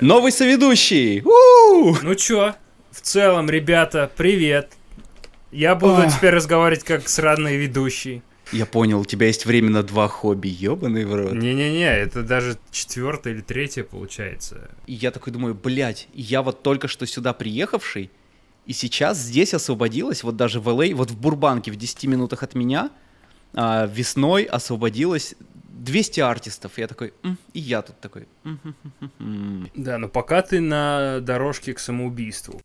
Новый соведущий! У-у-у! Ну чё, в целом, ребята, привет. Я буду Ах. теперь разговаривать как сраный ведущий. Я понял, у тебя есть время на два хобби, ёбаный в рот. Не-не-не, это даже четвертое или третье получается. И я такой думаю, блядь, я вот только что сюда приехавший, и сейчас здесь освободилось, вот даже в LA, вот в Бурбанке в 10 минутах от меня, а, весной освободилось 200 артистов. Я такой, «М», и я тут такой. «М, хм». Да, но пока ты на дорожке к самоубийству.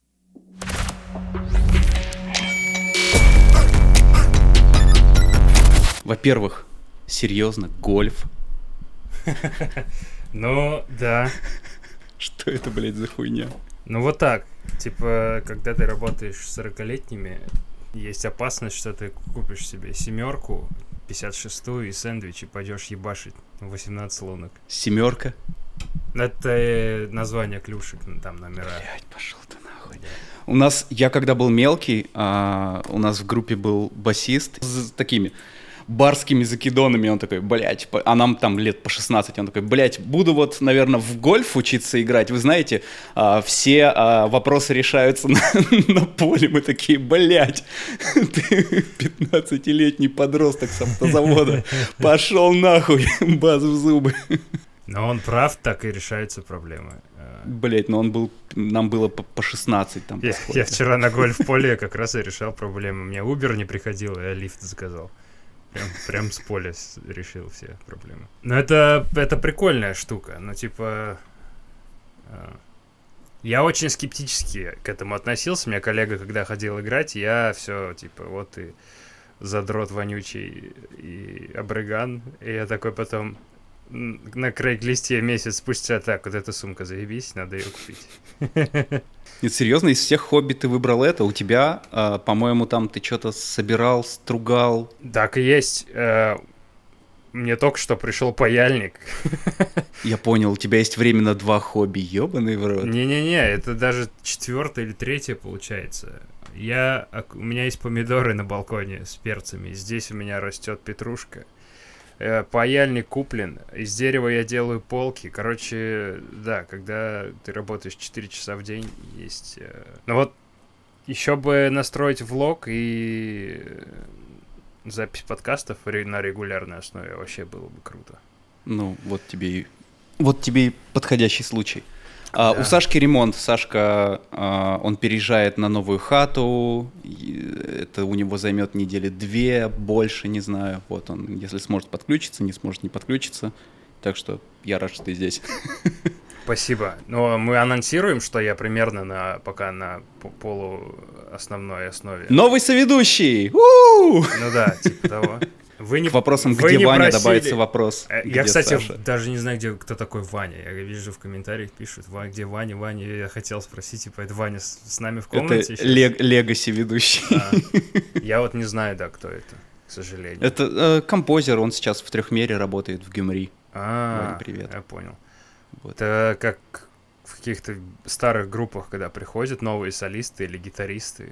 Во-первых, серьезно, гольф. Ну, да. Что это, блядь, за хуйня? Ну вот так. Типа, когда ты работаешь с 40-летними, есть опасность, что ты купишь себе семерку, 56-ю и сэндвич и пойдешь ебашить 18 лунок. Семерка. Это э, название клюшек, ну, там номера. Блядь, пошел ты нахуй. У нас, я когда был мелкий, а, у нас в группе был басист с такими барскими закидонами, он такой, блядь, а нам там лет по 16, он такой, блядь, буду вот, наверное, в гольф учиться играть, вы знаете, а, все а, вопросы решаются на, на поле, мы такие, блядь, ты 15-летний подросток с автозавода, пошел нахуй, баз в зубы. Но он прав, так и решаются проблемы. Э, Блять, но он был, нам было по, по 16 там. Я, я вчера на гольф-поле как раз и решал проблемы. Мне Uber не приходил, я лифт заказал. Прям, прям с поля решил все проблемы. Но это, это прикольная штука. Ну, типа... э, Я очень скептически к этому относился. У меня коллега, когда ходил играть, я все, типа, вот и задрот вонючий и абрыган. И я такой потом на Крейглисте месяц спустя так, вот эта сумка заебись, надо ее купить. Нет, серьезно, из всех хобби ты выбрал это? У тебя, а, по-моему, там ты что-то собирал, стругал. Так и есть. Э, Мне только что пришел паяльник. Я понял, у тебя есть время на два хобби, ебаный в рот. Не-не-не, это даже четвертое или третье получается. Я, у меня есть помидоры на балконе с перцами. Здесь у меня растет петрушка. Э, Паяльник куплен. Из дерева я делаю полки. Короче, да, когда ты работаешь 4 часа в день, есть... э, Ну вот, еще бы настроить влог и э, запись подкастов на регулярной основе вообще было бы круто. Ну, вот тебе и... Вот тебе и подходящий случай. А, Да. У Сашки ремонт. Сашка, а, он переезжает на новую хату. Это у него займет недели две, больше, не знаю. Вот он, если сможет подключиться, не сможет не подключиться. Так что я рад, что ты здесь. Спасибо. Но мы анонсируем, что я примерно на пока на по- полу основной основе. Новый соведущий! У! Ну да, типа того. Вы не К вопросам, вы где не Ваня, просили- добавится вопрос. Э, где Я, кстати, Саша. даже не знаю, где кто такой Ваня. Я вижу в комментариях пишут, «Ва- где Ваня, Ваня. Я хотел спросить, типа, это Ваня с, с нами в Это комнате? щас? лег- легаси ведущий. А, Я вот не знаю, да, кто это, к сожалению. Это э, композер, он сейчас в трехмере работает в Гюмри. А, Ваня, привет. Я понял. Вот. Это как в каких-то старых группах, когда приходят новые солисты или гитаристы.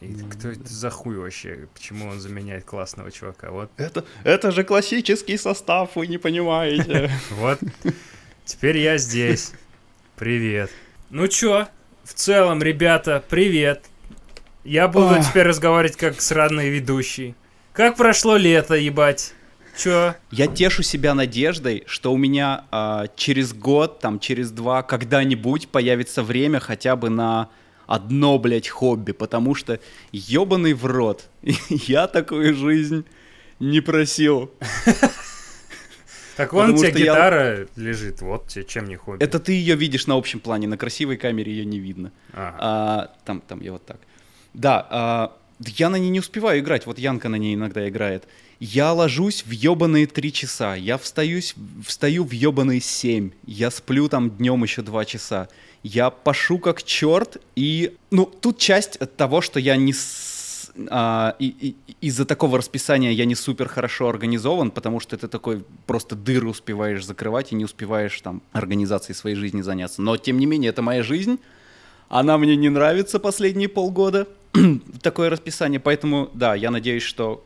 И кто это за хуй вообще? Почему он заменяет классного чувака? Вот, Это, это же классический состав, вы не понимаете. вот. Теперь я здесь. Привет. Ну чё, в целом, ребята, привет. Я буду теперь разговаривать как сраный ведущий. Как прошло лето, ебать? Чё? Я тешу себя надеждой, что у меня а, через год, там, через два, когда-нибудь появится время хотя бы на одно, блядь, хобби, потому что ебаный в рот. Я такую жизнь не просил. Так вон тебя что я- гитара лежит, вот тебе чем не хобби. Это ты ее видишь на общем плане, на красивой камере ее не видно. Ага. А, там, там я вот так. Да, а, я на ней не успеваю играть, вот Янка на ней иногда играет. Я ложусь в ебаные три часа, я встаюсь, встаю в ебаные семь, я сплю там днем еще два часа. Я пашу как черт, и, ну, тут часть того, что я не а, и- и- из-за такого расписания я не супер хорошо организован, потому что ты такой просто дыры успеваешь закрывать и не успеваешь там организацией своей жизни заняться. Но, тем не менее, это моя жизнь, она мне не нравится последние полгода, такое расписание, поэтому, да, я надеюсь, что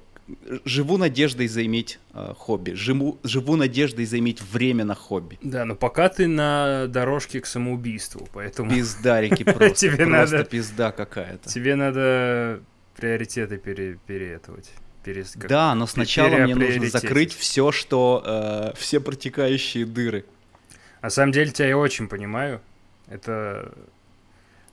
живу надеждой заиметь э, хобби, живу, живу надеждой заиметь время на хобби. Да, но пока ты на дорожке к самоубийству, поэтому... Пиздарики просто, Тебе просто надо- пизда какая-то. Тебе надо приоритеты пере, переэтовать. Перес- Да, но сначала мне нужно закрыть все, что э, все протекающие дыры. На самом деле тебя я очень понимаю. Это...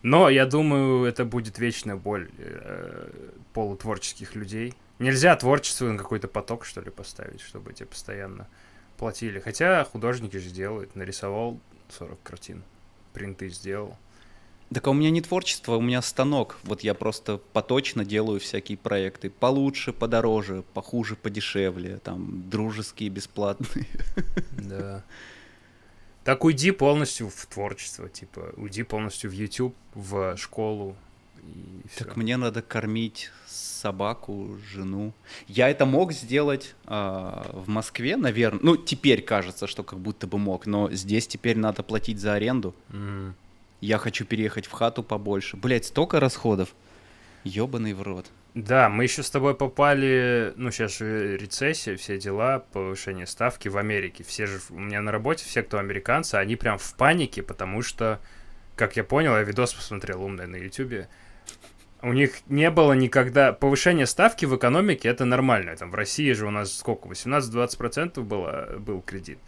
Но я думаю, это будет вечная боль э, полутворческих людей. Нельзя творчество на какой-то поток, что ли, поставить, чтобы тебе постоянно платили. Хотя художники же делают. Нарисовал 40 картин, принты сделал. Так а у меня не творчество, у меня станок. Вот я просто поточно делаю всякие проекты. Получше, подороже, похуже, подешевле. Там дружеские, бесплатные. Да. Так уйди полностью в творчество, типа, уйди полностью в YouTube, в школу и все. Так мне надо кормить собаку, жену. Я это мог сделать а, в Москве, наверное. Ну, теперь кажется, что как будто бы мог, но здесь теперь надо платить за аренду. Я хочу переехать в хату побольше. Блять, столько расходов. Ёбаный в рот. Да, мы еще с тобой попали, ну, сейчас же рецессия, все дела, повышение ставки в Америке. Все же, у меня на работе, все, кто американцы, они прям в панике, потому что, как я понял, я видос посмотрел умный на ютубе, у них не было никогда... Повышение ставки в экономике это нормально. Там в России же у нас сколько? 18-20% было, был кредит.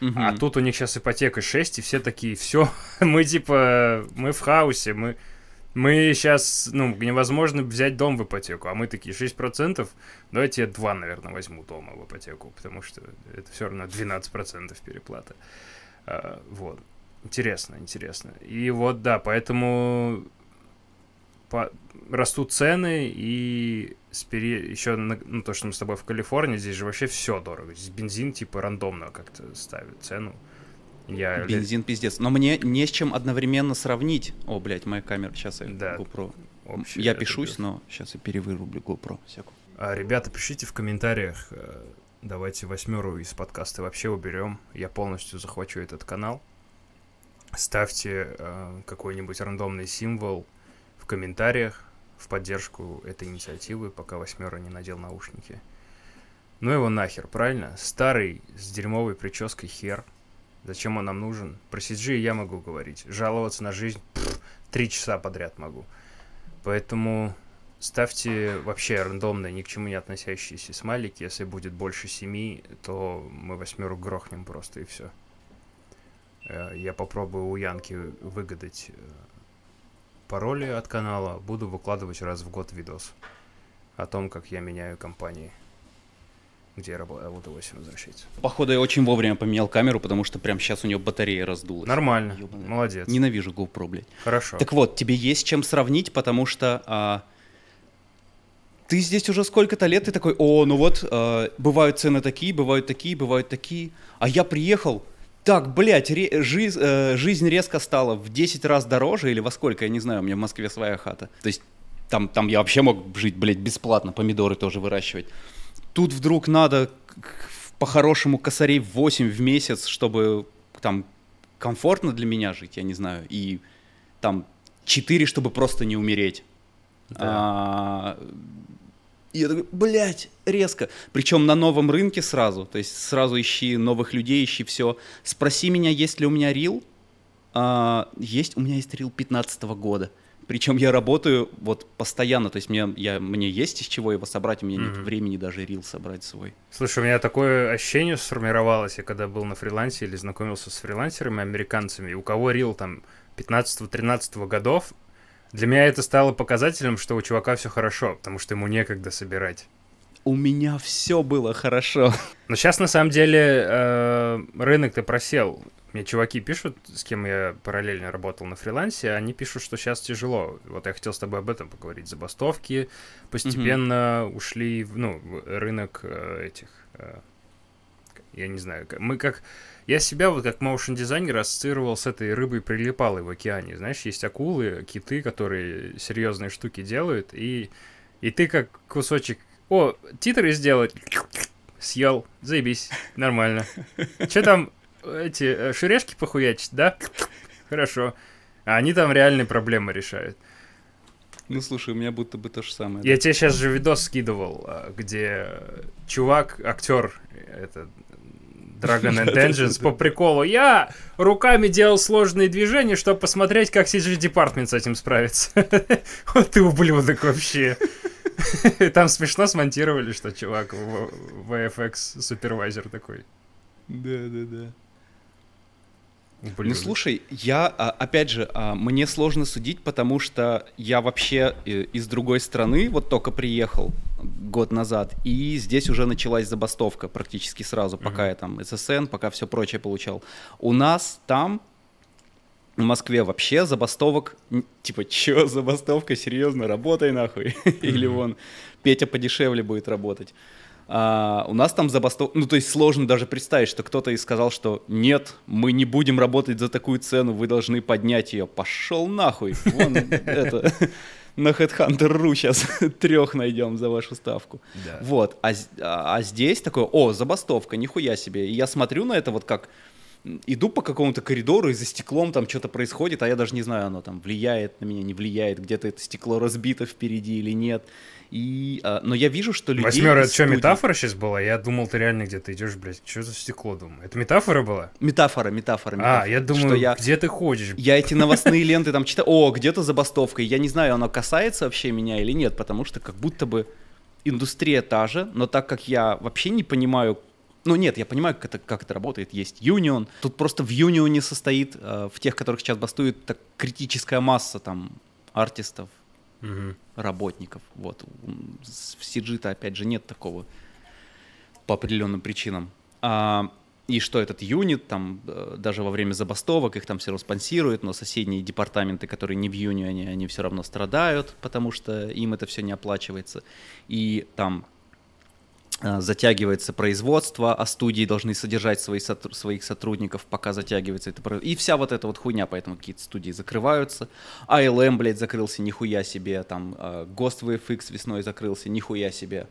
А Мгм. тут у них сейчас ипотека 6, и все такие, все, мы типа, мы в хаосе, мы, мы сейчас, ну, невозможно взять дом в ипотеку, а мы такие 6%, давайте я 2, наверное, возьму дома в ипотеку, потому что это все равно 12% переплата. А, вот. Интересно, интересно. И вот, да, поэтому по- растут цены, и еще, ну, то, что мы с тобой в Калифорнии, здесь же вообще все дорого. Здесь бензин, типа, рандомно как-то ставит цену. Я... Бензин пиздец. Но мне не с чем одновременно сравнить. О, блядь, моя камера. Сейчас я Да. GoPro. Вообще, я это пишусь, пиздец. но сейчас я перевырублю GoPro. Секунду. А, ребята, пишите в комментариях, э, давайте восьмеру из подкаста вообще уберем. Я полностью захвачу этот канал. Ставьте э, какой-нибудь рандомный символ комментариях в поддержку этой инициативы, пока восьмера не надел наушники. Ну его нахер, правильно? Старый с дерьмовой прической хер. Зачем он нам нужен? Про CG я могу говорить. Жаловаться на жизнь пф, три часа подряд могу. Поэтому ставьте вообще рандомные, ни к чему не относящиеся смайлики. Если будет больше семи, то мы восьмеру грохнем просто и все. Я попробую у Янки выгадать э, пароли от канала. Буду выкладывать раз в год видос о том, как я меняю компании, где я работаю, буду 8 возвращаться. Походу, я очень вовремя поменял камеру, потому что прямо сейчас у нее батарея раздулась. Нормально, Ёбаный. молодец. Ненавижу GoPro, блядь. Хорошо. Так вот, тебе есть чем сравнить, потому что а, ты здесь уже сколько-то лет, ты такой, о, ну вот, а, бывают цены такие, бывают такие, бывают такие. А я приехал, так, блядь, ре- жизнь, э, жизнь резко стала в 10 раз дороже или во сколько, я не знаю, у меня в Москве своя хата. То есть там, там я вообще мог жить, блядь, бесплатно, помидоры тоже выращивать. Тут вдруг надо по-хорошему косарей 8 в месяц, чтобы там комфортно для меня жить, я не знаю, и там 4, чтобы просто не умереть. Да. А, и я такой, блядь, резко. Причем на новом рынке сразу. То есть сразу ищи новых людей, ищи все. Спроси меня, есть ли у меня рил. А, есть, у меня есть рил 15 года. Причем я работаю вот постоянно, то есть мне, я, мне есть из чего его собрать, у меня нет Мгм. времени даже рил собрать свой. Слушай, у меня такое ощущение сформировалось, я когда был на фрилансе или знакомился с фрилансерами американцами, у кого рил там 15-13 годов, для меня это стало показателем, что у чувака все хорошо, потому что ему некогда собирать. У меня все было хорошо. Но сейчас, на самом деле, э, рынок-то просел. Мне чуваки пишут, с кем я параллельно работал на фрилансе, они пишут, что сейчас тяжело. Вот я хотел с тобой об этом поговорить. Забастовки постепенно ушли в ну, рынок э, этих... э, я не знаю, мы как... Я себя вот как моушен дизайнер ассоциировал с этой рыбой прилипалой в океане. Знаешь, есть акулы, киты, которые серьезные штуки делают, и, и ты как кусочек... О, титры сделать, съел, заебись, нормально. Че там, эти э, шурешки похуячить, да? Хорошо. А они там реальные проблемы решают. Ну, слушай, у меня будто бы то же самое. Я тебе сейчас же видос скидывал, а, где чувак, актер, это Dragon and Engines, по приколу, я руками делал сложные движения, чтобы посмотреть, как CG Department с этим справится. Вот ты ублюдок вообще. Там смешно смонтировали, что чувак VFX супервайзер такой. Да, да, да. Ну слушай, я, а, опять же, а, мне сложно судить, потому что я вообще э, из другой страны вот только приехал год назад, и здесь уже началась забастовка практически сразу, пока mm-hmm. я там ССН, пока все прочее получал. У нас там в Москве вообще забастовок, типа, чё, забастовка, серьезно, работай нахуй. Или вон, Петя подешевле будет работать. А, у нас там забастовка, ну то есть сложно даже представить, что кто-то и сказал, что нет, мы не будем работать за такую цену, вы должны поднять ее. Пошел нахуй, вон это на Headhunter.ru сейчас трех найдем за вашу ставку. Да. Вот, а, а, а здесь такое, о, забастовка, нихуя себе. И я смотрю на это вот как иду по какому-то коридору, и за стеклом там что-то происходит, а я даже не знаю, оно там влияет на меня, не влияет, где-то это стекло разбито впереди или нет. И, а, но я вижу, что людей... Восьмера, это что, метафора сейчас была? Я думал, ты реально где-то идешь, блядь, что за стекло, думаю. Это метафора была? Метафора, метафора. метафора а, я думаю, что я, где ты ходишь? Я эти новостные ленты там читаю, о, где-то забастовка. Я не знаю, оно касается вообще меня или нет, потому что как будто бы индустрия та же, но так как я вообще не понимаю, ну нет, я понимаю, как это, как это работает. Есть юнион. Тут просто в юнионе состоит, э, в тех, которых сейчас бастуют, так критическая масса там артистов, угу. работников. Вот. В CG-то, опять же, нет такого по определенным причинам. А, и что этот юнит, там, э, даже во время забастовок их там все равно спонсируют, но соседние департаменты, которые не в юнионе, они все равно страдают, потому что им это все не оплачивается. И там затягивается производство, а студии должны содержать свои, своих сотрудников, пока затягивается это производство. И вся вот эта вот хуйня, поэтому какие-то студии закрываются. ALM, блядь, закрылся, нихуя себе. Там э, Ghost VFX весной закрылся, нихуя себе.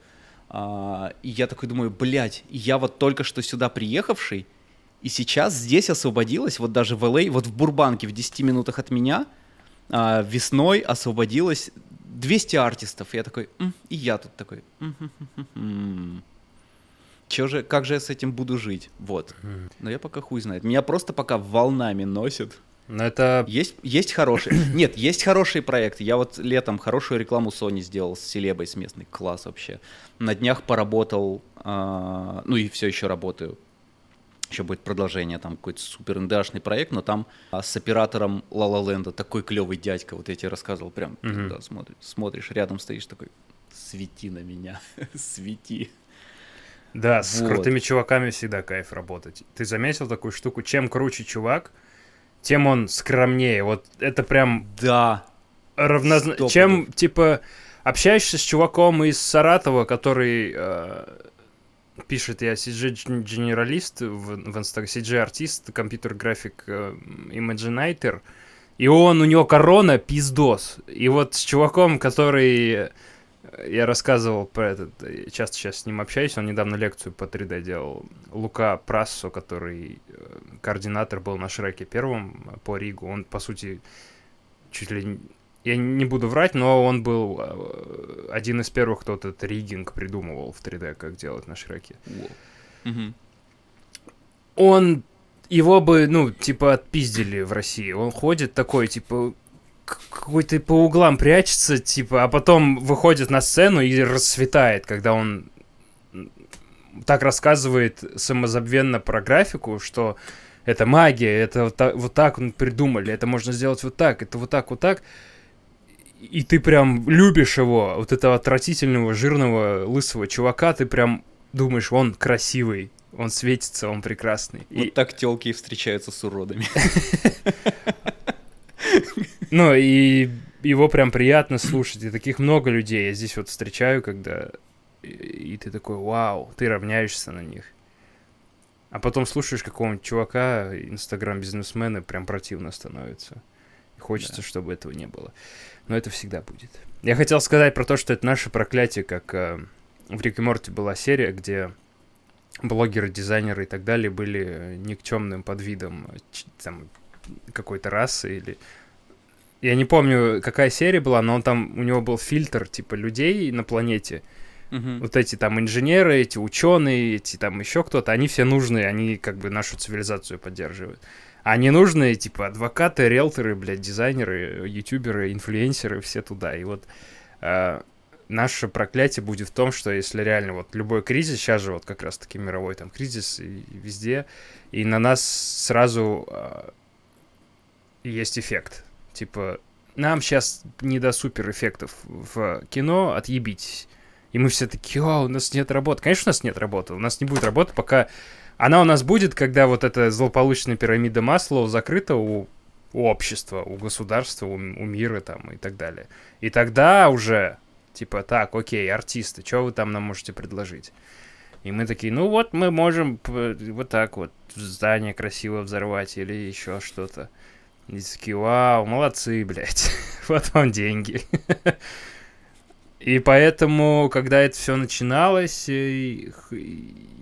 А, и я такой думаю, блядь, я вот только что сюда приехавший, и сейчас здесь освободилось, вот даже в LA, а, вот в Бурбанке в 10 минутах от меня, а, весной освободилось 200 артистов. Я такой, М", и я тут такой, м Чё же, как же я с этим буду жить? Вот. Но я пока хуй знает. Меня просто пока волнами носит. Но это... Есть, есть хорошие... Нет, есть хорошие проекты. Я вот летом хорошую рекламу Sony сделал с селебой, с местной. Класс вообще. На днях поработал, э, ну и все еще работаю еще будет продолжение, там какой-то супер ндашный проект, но там а, с оператором La Land такой клевый дядька, вот я тебе рассказывал, прям, mm-hmm. когда смотришь, смотришь, рядом стоишь такой, свети на меня, свети. Да, вот. с крутыми чуваками всегда кайф работать. Ты заметил такую штуку? Чем круче чувак, тем он скромнее. Вот это прям... Да. Равнозначно. Чем, типа, общаешься с чуваком из Саратова, который... Э пишет я CG-генералист в, в Инстаграме, CG-артист, компьютер-график э, и он, у него корона пиздос. И вот с чуваком, который э, я рассказывал про этот, часто сейчас с ним общаюсь, он недавно лекцию по 3D делал, Лука Прассо, который э, координатор был на Шреке первом по Ригу, он, по сути, чуть ли я не буду врать, но он был э, один из первых, кто этот риггинг придумывал в 3D, как делать на Шреке. Угу. Он его бы, ну, типа, отпиздили в России. Он ходит такой, типа, какой-то по углам прячется, типа, а потом выходит на сцену и расцветает, когда он так рассказывает самозабвенно про графику, что это магия, это вот так, вот так он придумали, это можно сделать вот так, это вот так, вот так и ты прям любишь его, вот этого отвратительного, жирного, лысого чувака, ты прям думаешь, он красивый, он светится, он прекрасный. Вот и... так телки встречаются с уродами. Ну, и его прям приятно слушать, и таких много людей я здесь вот встречаю, когда... И ты такой, вау, ты равняешься на них. А потом слушаешь какого-нибудь чувака, инстаграм-бизнесмена, прям противно становится. И хочется, да. чтобы этого не было но это всегда будет. Я хотел сказать про то, что это наше проклятие, как э, в Рик и Морти была серия, где блогеры, дизайнеры и так далее были никчемным подвидом там, какой-то расы или я не помню, какая серия была, но он там, у него был фильтр, типа, людей на планете. Мгм. Вот эти там инженеры, эти ученые, эти там еще кто-то, они все нужные, они как бы нашу цивилизацию поддерживают. А ненужные, типа, адвокаты, риэлторы, блядь, дизайнеры, ютуберы, инфлюенсеры, все туда. И вот э, наше проклятие будет в том, что если реально вот любой кризис, сейчас же вот как раз-таки мировой там кризис и, и везде, и на нас сразу э, есть эффект. Типа, нам сейчас не до супер эффектов в кино, отъебитесь. И мы все такие, о, у нас нет работы. Конечно, у нас нет работы. У нас не будет работы, пока... Она у нас будет, когда вот эта злополучная пирамида Маслоу закрыта у, у общества, у государства, у, у мира там и так далее. И тогда уже, типа, так, окей, артисты, что вы там нам можете предложить? И мы такие, ну вот мы можем вот так вот здание красиво взорвать или еще что-то. И такие, вау, молодцы, блядь, вот вам деньги. И поэтому, когда это все начиналось,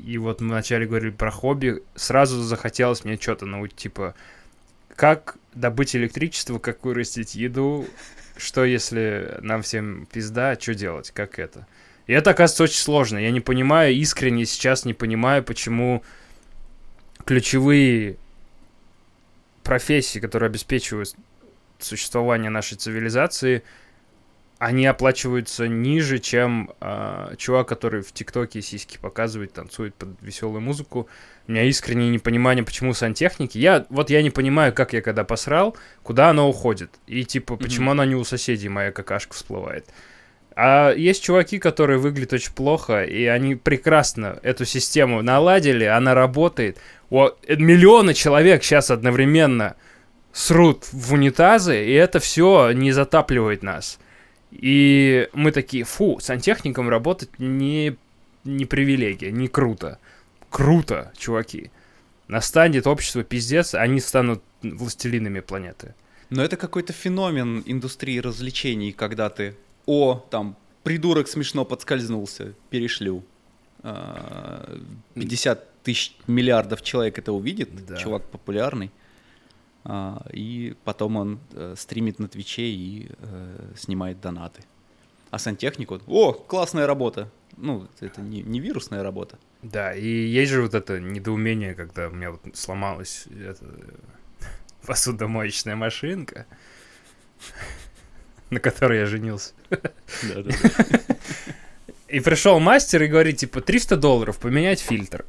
и, вот мы вначале говорили про хобби, сразу захотелось мне что-то научить, типа, как добыть электричество, как вырастить еду, что если нам всем пизда, что делать, как это. И это, оказывается, очень сложно. Я не понимаю, искренне сейчас не понимаю, почему ключевые профессии, которые обеспечивают существование нашей цивилизации, они оплачиваются ниже, чем э, чувак, который в ТикТоке сиськи показывает, танцует под веселую музыку. У меня искреннее непонимание, почему сантехники. Я вот я не понимаю, как я когда посрал, куда оно уходит. И типа, почему Мгм. она не у соседей моя какашка всплывает. А есть чуваки, которые выглядят очень плохо, и они прекрасно эту систему наладили, она работает. О, э, миллионы человек сейчас одновременно срут в унитазы, и это все не затапливает нас. И мы такие, фу, сантехником работать не, не привилегия, не круто. Круто, чуваки. Настанет общество пиздец, они станут властелинами планеты. Но это какой-то феномен индустрии развлечений, когда ты, о, там, придурок смешно подскользнулся, перешлю. А, 50 тысяч миллиардов человек это увидит, Да. чувак популярный. А, И потом он э, стримит на Твиче и э, снимает донаты. А сантехнику, о, классная работа. Ну, это не, не вирусная работа. Да, и есть же вот это недоумение, когда у меня вот сломалась эта посудомоечная машинка, на которой я женился. И пришел мастер и говорит, типа, 300 долларов поменять фильтр.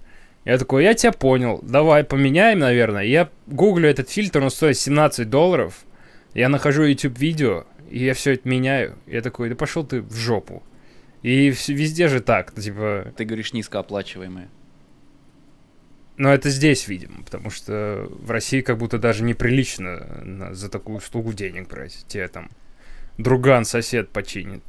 Я такой, я тебя понял, давай поменяем, наверное. Я гуглю этот фильтр, он стоит 17 долларов. Я нахожу YouTube видео, и я все это меняю. Я такой, да пошел ты в жопу. И везде же так, типа, Ты говоришь низкооплачиваемые. но это здесь, видимо, потому что в России как будто даже неприлично на- за такую услугу денег брать. Тебе там друган, сосед починит.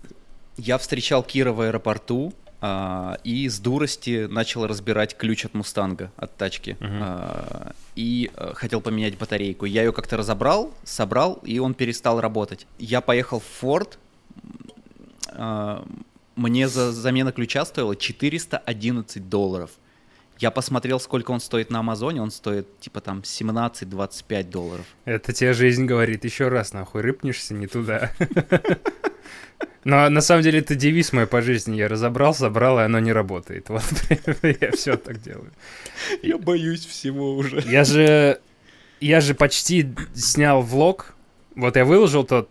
Я встречал Кира в аэропорту а, и с дурости начал разбирать ключ от Мустанга, от тачки. Мгм. А, и а, хотел поменять батарейку. Я ее как-то разобрал, собрал, и он перестал работать. Я поехал в Форд. а, мне за замена ключа стоила 411 долларов. Я посмотрел, сколько он стоит на Амазоне. Он стоит типа там 17-25 долларов. Это тебе жизнь говорит еще раз, нахуй, рыпнешься не туда. Но на самом деле это девиз мой по жизни. Я разобрал, собрал, и оно не работает. Вот я все так делаю. Я боюсь всего уже. Я же, я же почти снял влог. Вот я выложил тот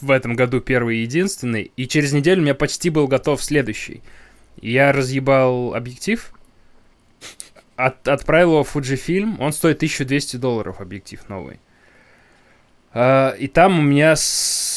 в этом году первый и единственный, и через неделю у меня почти был готов следующий. Я разъебал объектив, от, отправил его в Fujifilm, он стоит 1200 долларов, объектив новый. А, и там у меня с-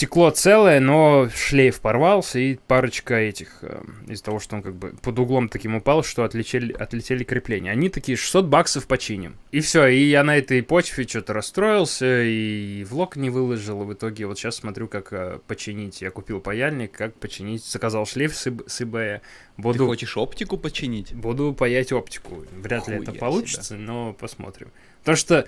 стекло целое, но шлейф порвался, и парочка этих, э, из-за того, что он как бы под углом таким упал, что отлетели, отлетели крепления. Они такие, 600 баксов починим. И все, и я на этой почве что-то расстроился, и влог не выложил, и в итоге вот сейчас смотрю, как э, починить. Я купил паяльник, как починить, заказал шлейф с, с eBay. Ты Буду, хочешь оптику починить? буду паять оптику. Вряд ли это Хуя получится, но посмотрим. Потому что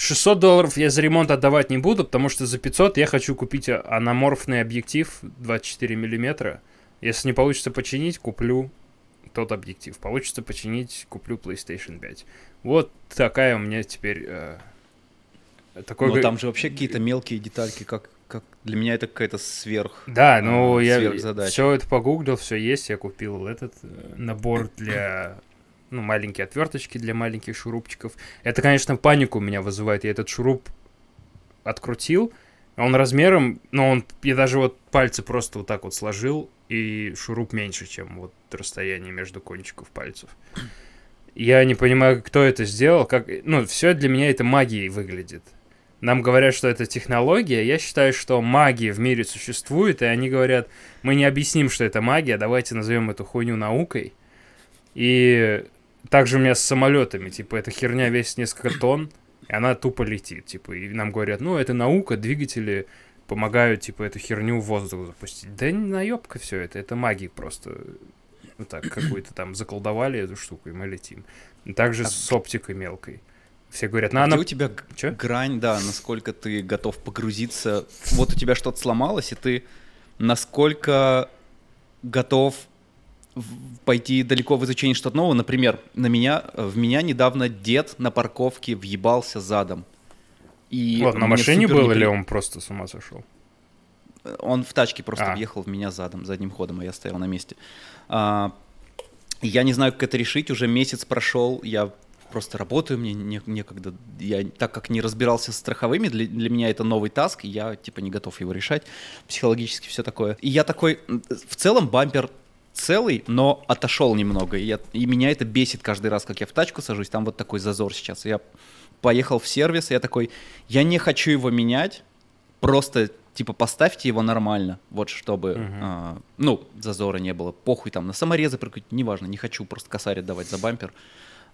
600 долларов я за ремонт отдавать не буду, потому что за 500 я хочу купить а- анаморфный объектив 24 миллиметра. Если не получится починить, куплю тот объектив. Получится починить, куплю PlayStation 5. Вот такая у меня теперь э, Такой... Но там же вообще какие-то мелкие детальки, как, как для меня это какая-то сверх. Да, ну а, я все это погуглил, все есть, я купил этот э, набор для ну, маленькие отверточки для маленьких шурупчиков. Это, конечно, панику у меня вызывает. Я этот шуруп открутил, он размером, ну, он, я даже вот пальцы просто вот так вот сложил, и шуруп меньше, чем вот расстояние между кончиков пальцев. Я не понимаю, кто это сделал, как, ну, все для меня это магией выглядит. Нам говорят, что это технология. Я считаю, что магия в мире существует, и они говорят, мы не объясним, что это магия, давайте назовем эту хуйню наукой. И также у меня с самолетами, типа, эта херня весит несколько тонн, и она тупо летит, типа, и нам говорят, ну, это наука, двигатели помогают, типа, эту херню в воздух запустить. Да не наебка все это, это магия просто. Вот так, какую-то там заколдовали эту штуку, и мы летим. Также с оптикой мелкой. Все говорят, ну А она... где у тебя Чё? грань, да, насколько ты готов погрузиться. Вот у тебя что-то сломалось, и ты насколько готов пойти далеко в изучение что-то нового. Например, на меня, в меня недавно дед на парковке въебался задом. И Вот, на машине был непри- или он просто с ума сошел? Он в тачке просто А. въехал в меня задом, задним ходом, а я стоял на месте. А, я не знаю, как это решить. Уже месяц прошел, я просто работаю, мне не- некогда. Я, так как не разбирался с страховыми, для, для меня это новый таск, я типа не готов его решать. Психологически все такое. И я такой, в целом бампер целый, но отошел немного. И, я- и меня это бесит каждый раз, как я в тачку сажусь. Там вот такой зазор сейчас. Я поехал в сервис, и я такой, я не хочу его менять, просто типа поставьте его нормально, вот чтобы, Мгм. а, ну, зазора не было, похуй там на саморезы прикрутить, неважно, не хочу просто косарь отдавать за бампер.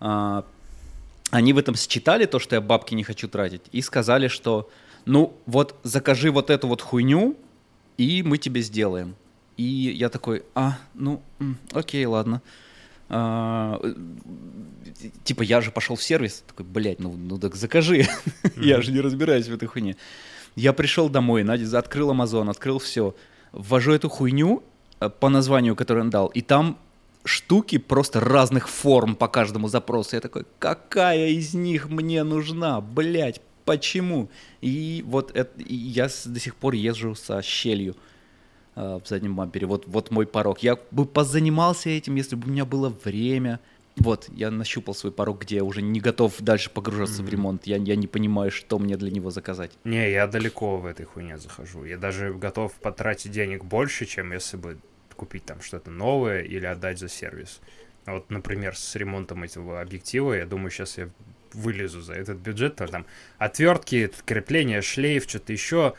А, они в этом считали то, что я бабки не хочу тратить, и сказали, что, ну, вот закажи вот эту вот хуйню, и мы тебе сделаем. И я такой, а, ну, окей, ладно. А, типа, я же пошел в сервис, такой, блядь, ну, ну так закажи. Я же не разбираюсь в этой хуйне. Я пришел домой, Надя открыл Amazon, открыл все. Ввожу эту хуйню э, по названию, которое он дал, и там штуки просто разных форм по каждому запросу. Я такой, какая из них мне нужна, блядь, почему? И вот это, и я до сих пор езжу со щелью в заднем бампере. Вот, вот мой порог. Я бы позанимался этим, если бы у меня было время. Вот, я нащупал свой порог, где я уже не готов дальше погружаться в Мгм. ремонт. Я, я не понимаю, что мне для него заказать. Не, я далеко в этой хуйне захожу. Я даже готов потратить денег больше, чем если бы купить там что-то новое или отдать за сервис. Вот, например, с ремонтом этого объектива, я думаю, сейчас я вылезу за этот бюджет, то там отвертки, крепления, шлейф, что-то еще.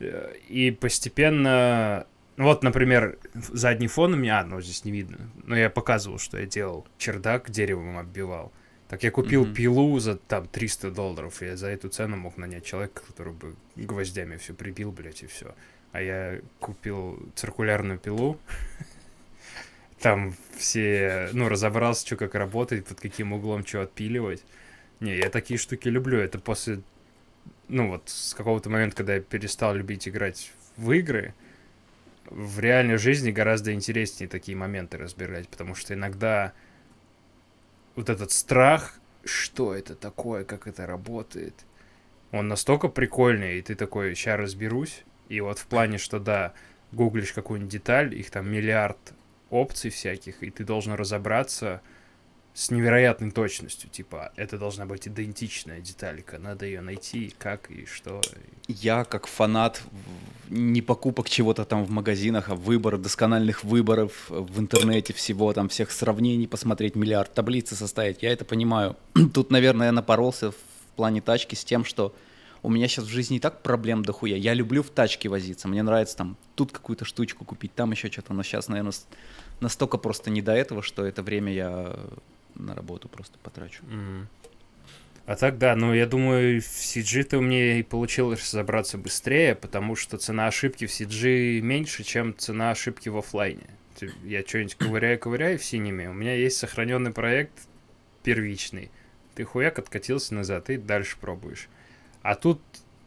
И постепенно... Вот, например, задний фон у меня, а, ну, здесь не видно, но я показывал, что я делал. Чердак деревом оббивал. Так я купил Мгм. пилу за там 300 долларов, и я за эту цену мог нанять человека, который бы гвоздями все прибил, блядь, и все. А я купил циркулярную пилу, там все, ну, разобрался, что как работает, под каким углом что отпиливать. Не, я такие штуки люблю. Это после, ну, вот с какого-то момента, когда я перестал любить играть в игры, в реальной жизни гораздо интереснее такие моменты разбирать, потому что иногда вот этот страх, что это такое, как это работает, он настолько прикольный, и ты такой, сейчас разберусь, и вот в плане, что да, гуглишь какую-нибудь деталь, их там миллиард опций всяких, и ты должен разобраться с невероятной точностью, типа, это должна быть идентичная деталька, надо ее найти, как и что. Я как фанат не покупок чего-то там в магазинах, а выбора, доскональных выборов в интернете, всего там, всех сравнений, посмотреть миллиард таблицы составить, я это понимаю. Тут, наверное, я напоролся в плане тачки с тем, что у меня сейчас в жизни и так проблем дохуя. Я люблю в тачке возиться, мне нравится там тут какую-то штучку купить, там еще что-то, но сейчас, наверное, настолько просто не до этого, что это время я на работу просто потрачу. Мгм. А так, да, ну я думаю, в CG-то мне и получилось разобраться быстрее, потому что цена ошибки в CG меньше, чем цена ошибки в оффлайне. Ты- Я что-нибудь ковыряю-ковыряю в синеме, у меня есть сохраненный проект первичный. Ты хуяк откатился назад и дальше пробуешь. А тут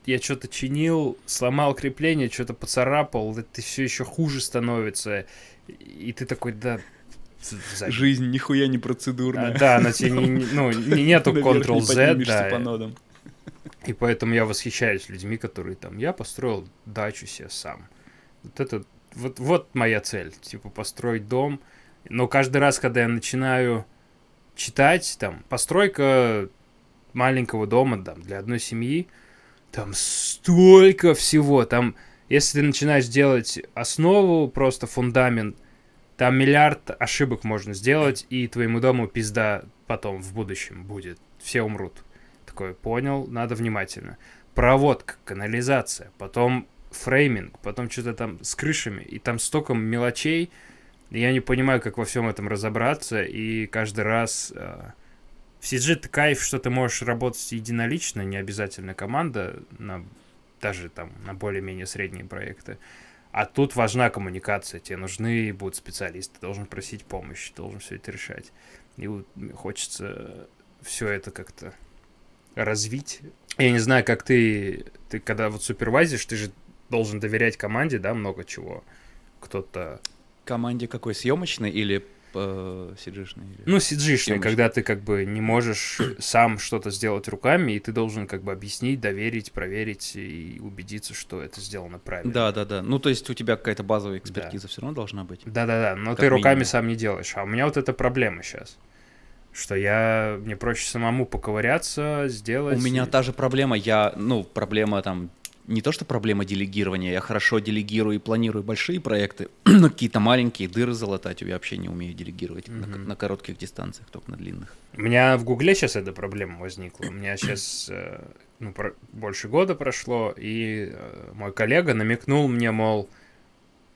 я что-то чинил, сломал крепление, что-то поцарапал, это все еще хуже становится. И ты такой, да, Жизнь нихуя не а, процедурная. да, она тебе не, ну, не- нету Ctrl-Z, да. по нодам. И поэтому я восхищаюсь людьми, которые там, я построил дачу себе сам. Вот это, вот, вот моя цель, типа построить дом. Но каждый раз, когда я начинаю читать, там, постройка маленького дома там, для одной семьи, там столько всего, там, если ты начинаешь делать основу, просто фундамент, там миллиард ошибок можно сделать, и твоему дому пизда потом в будущем будет. Все умрут. Такой, понял, надо внимательно. Проводка, канализация, потом фрейминг, потом что-то там с крышами, и там столько мелочей, я не понимаю, как во всем этом разобраться, и каждый раз... Э, в CG ты кайф, что ты можешь работать единолично, не обязательно команда, на, даже там на более-менее средние проекты. А тут важна коммуникация, тебе нужны будут специалисты, ты должен просить помощи, должен все это решать. И вот хочется все это как-то развить. Я не знаю, как ты, ты когда вот супервайзишь, ты же должен доверять команде, да, много чего. Кто-то... Команде какой, съемочной или э, cg Ну, cg когда ты как бы не можешь сам что-то сделать руками, и ты должен как бы объяснить, доверить, проверить и убедиться, что это сделано правильно. Да, да, да. Ну, то есть у тебя какая-то базовая экспертиза да. все равно должна быть. Да, да, да. Но как ты минимум. руками сам не делаешь. А у меня вот эта проблема сейчас. Что я мне проще самому поковыряться, сделать. У меня та же проблема. Я, ну, проблема там не то что проблема делегирования, я хорошо делегирую и планирую большие проекты, но какие-то маленькие дыры залатать я вообще не умею делегировать mm-hmm. на, на коротких дистанциях, только на длинных. У меня в Гугле сейчас эта проблема возникла. У меня сейчас э, ну, про, больше года прошло, и э, мой коллега намекнул мне, мол,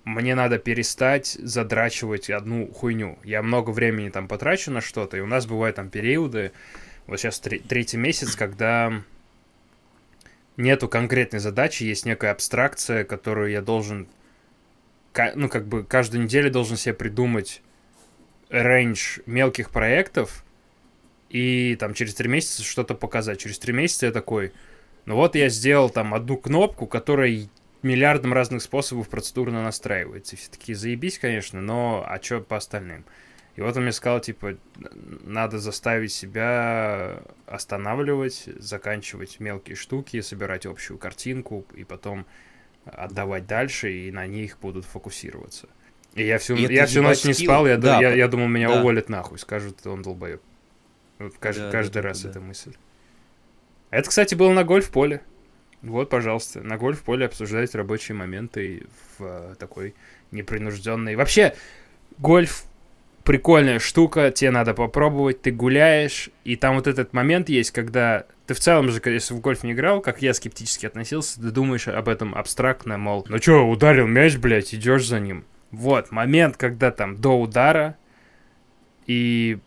мне надо перестать задрачивать одну хуйню. Я много времени там потрачу на что-то, и у нас бывают там периоды, вот сейчас третий месяц, когда нету конкретной задачи, есть некая абстракция, которую я должен, ну, как бы каждую неделю должен себе придумать рейндж мелких проектов и там через три месяца что-то показать. Через три месяца я такой, ну вот я сделал там одну кнопку, которая миллиардом разных способов процедурно настраивается. Все таки заебись, конечно, но а что по остальным? И вот он мне сказал, типа, надо заставить себя останавливать, заканчивать мелкие штуки, собирать общую картинку и потом отдавать дальше, и на них будут фокусироваться. И я всю, и я всю ночь не спал, я, да, я, я думал, меня да. уволят нахуй, скажут, он долбоеб. Вот каждый, да, каждый да, раз да. эта мысль. Это, кстати, было на гольф-поле. Вот, пожалуйста, на гольф-поле обсуждать рабочие моменты в uh, такой непринужденной. Вообще, гольф прикольная штука, тебе надо попробовать, ты гуляешь, и там вот этот момент есть, когда ты в целом же, если в гольф не играл, как я скептически относился, ты думаешь об этом абстрактно, мол, ну чё, ударил мяч, блядь, идешь за ним. Вот, момент, когда там до удара, и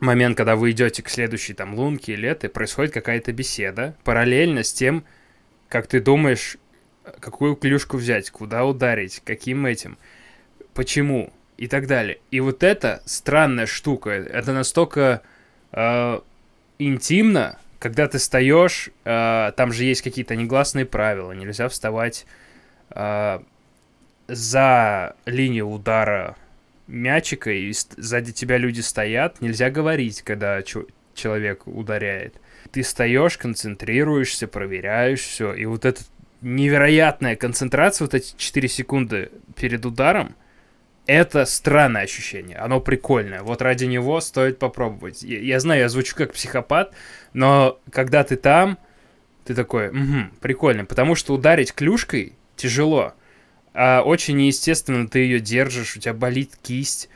момент, когда вы идете к следующей там лунке или это, происходит какая-то беседа, параллельно с тем, как ты думаешь, какую клюшку взять, куда ударить, каким этим, почему, и так далее. И вот это странная штука. Это настолько э, интимно, когда ты встаешь, э, там же есть какие-то негласные правила. Нельзя вставать э, за линию удара мячика, и сзади тебя люди стоят. Нельзя говорить, когда человек ударяет. Ты встаешь, концентрируешься, проверяешь все. И вот эта невероятная концентрация, вот эти 4 секунды перед ударом, это странное ощущение, оно прикольное. Вот ради него стоит попробовать. Я, я знаю, я звучу как психопат, но когда ты там, ты такой, угу, прикольно, потому что ударить клюшкой тяжело. А очень неестественно ты ее держишь, у тебя болит кисть.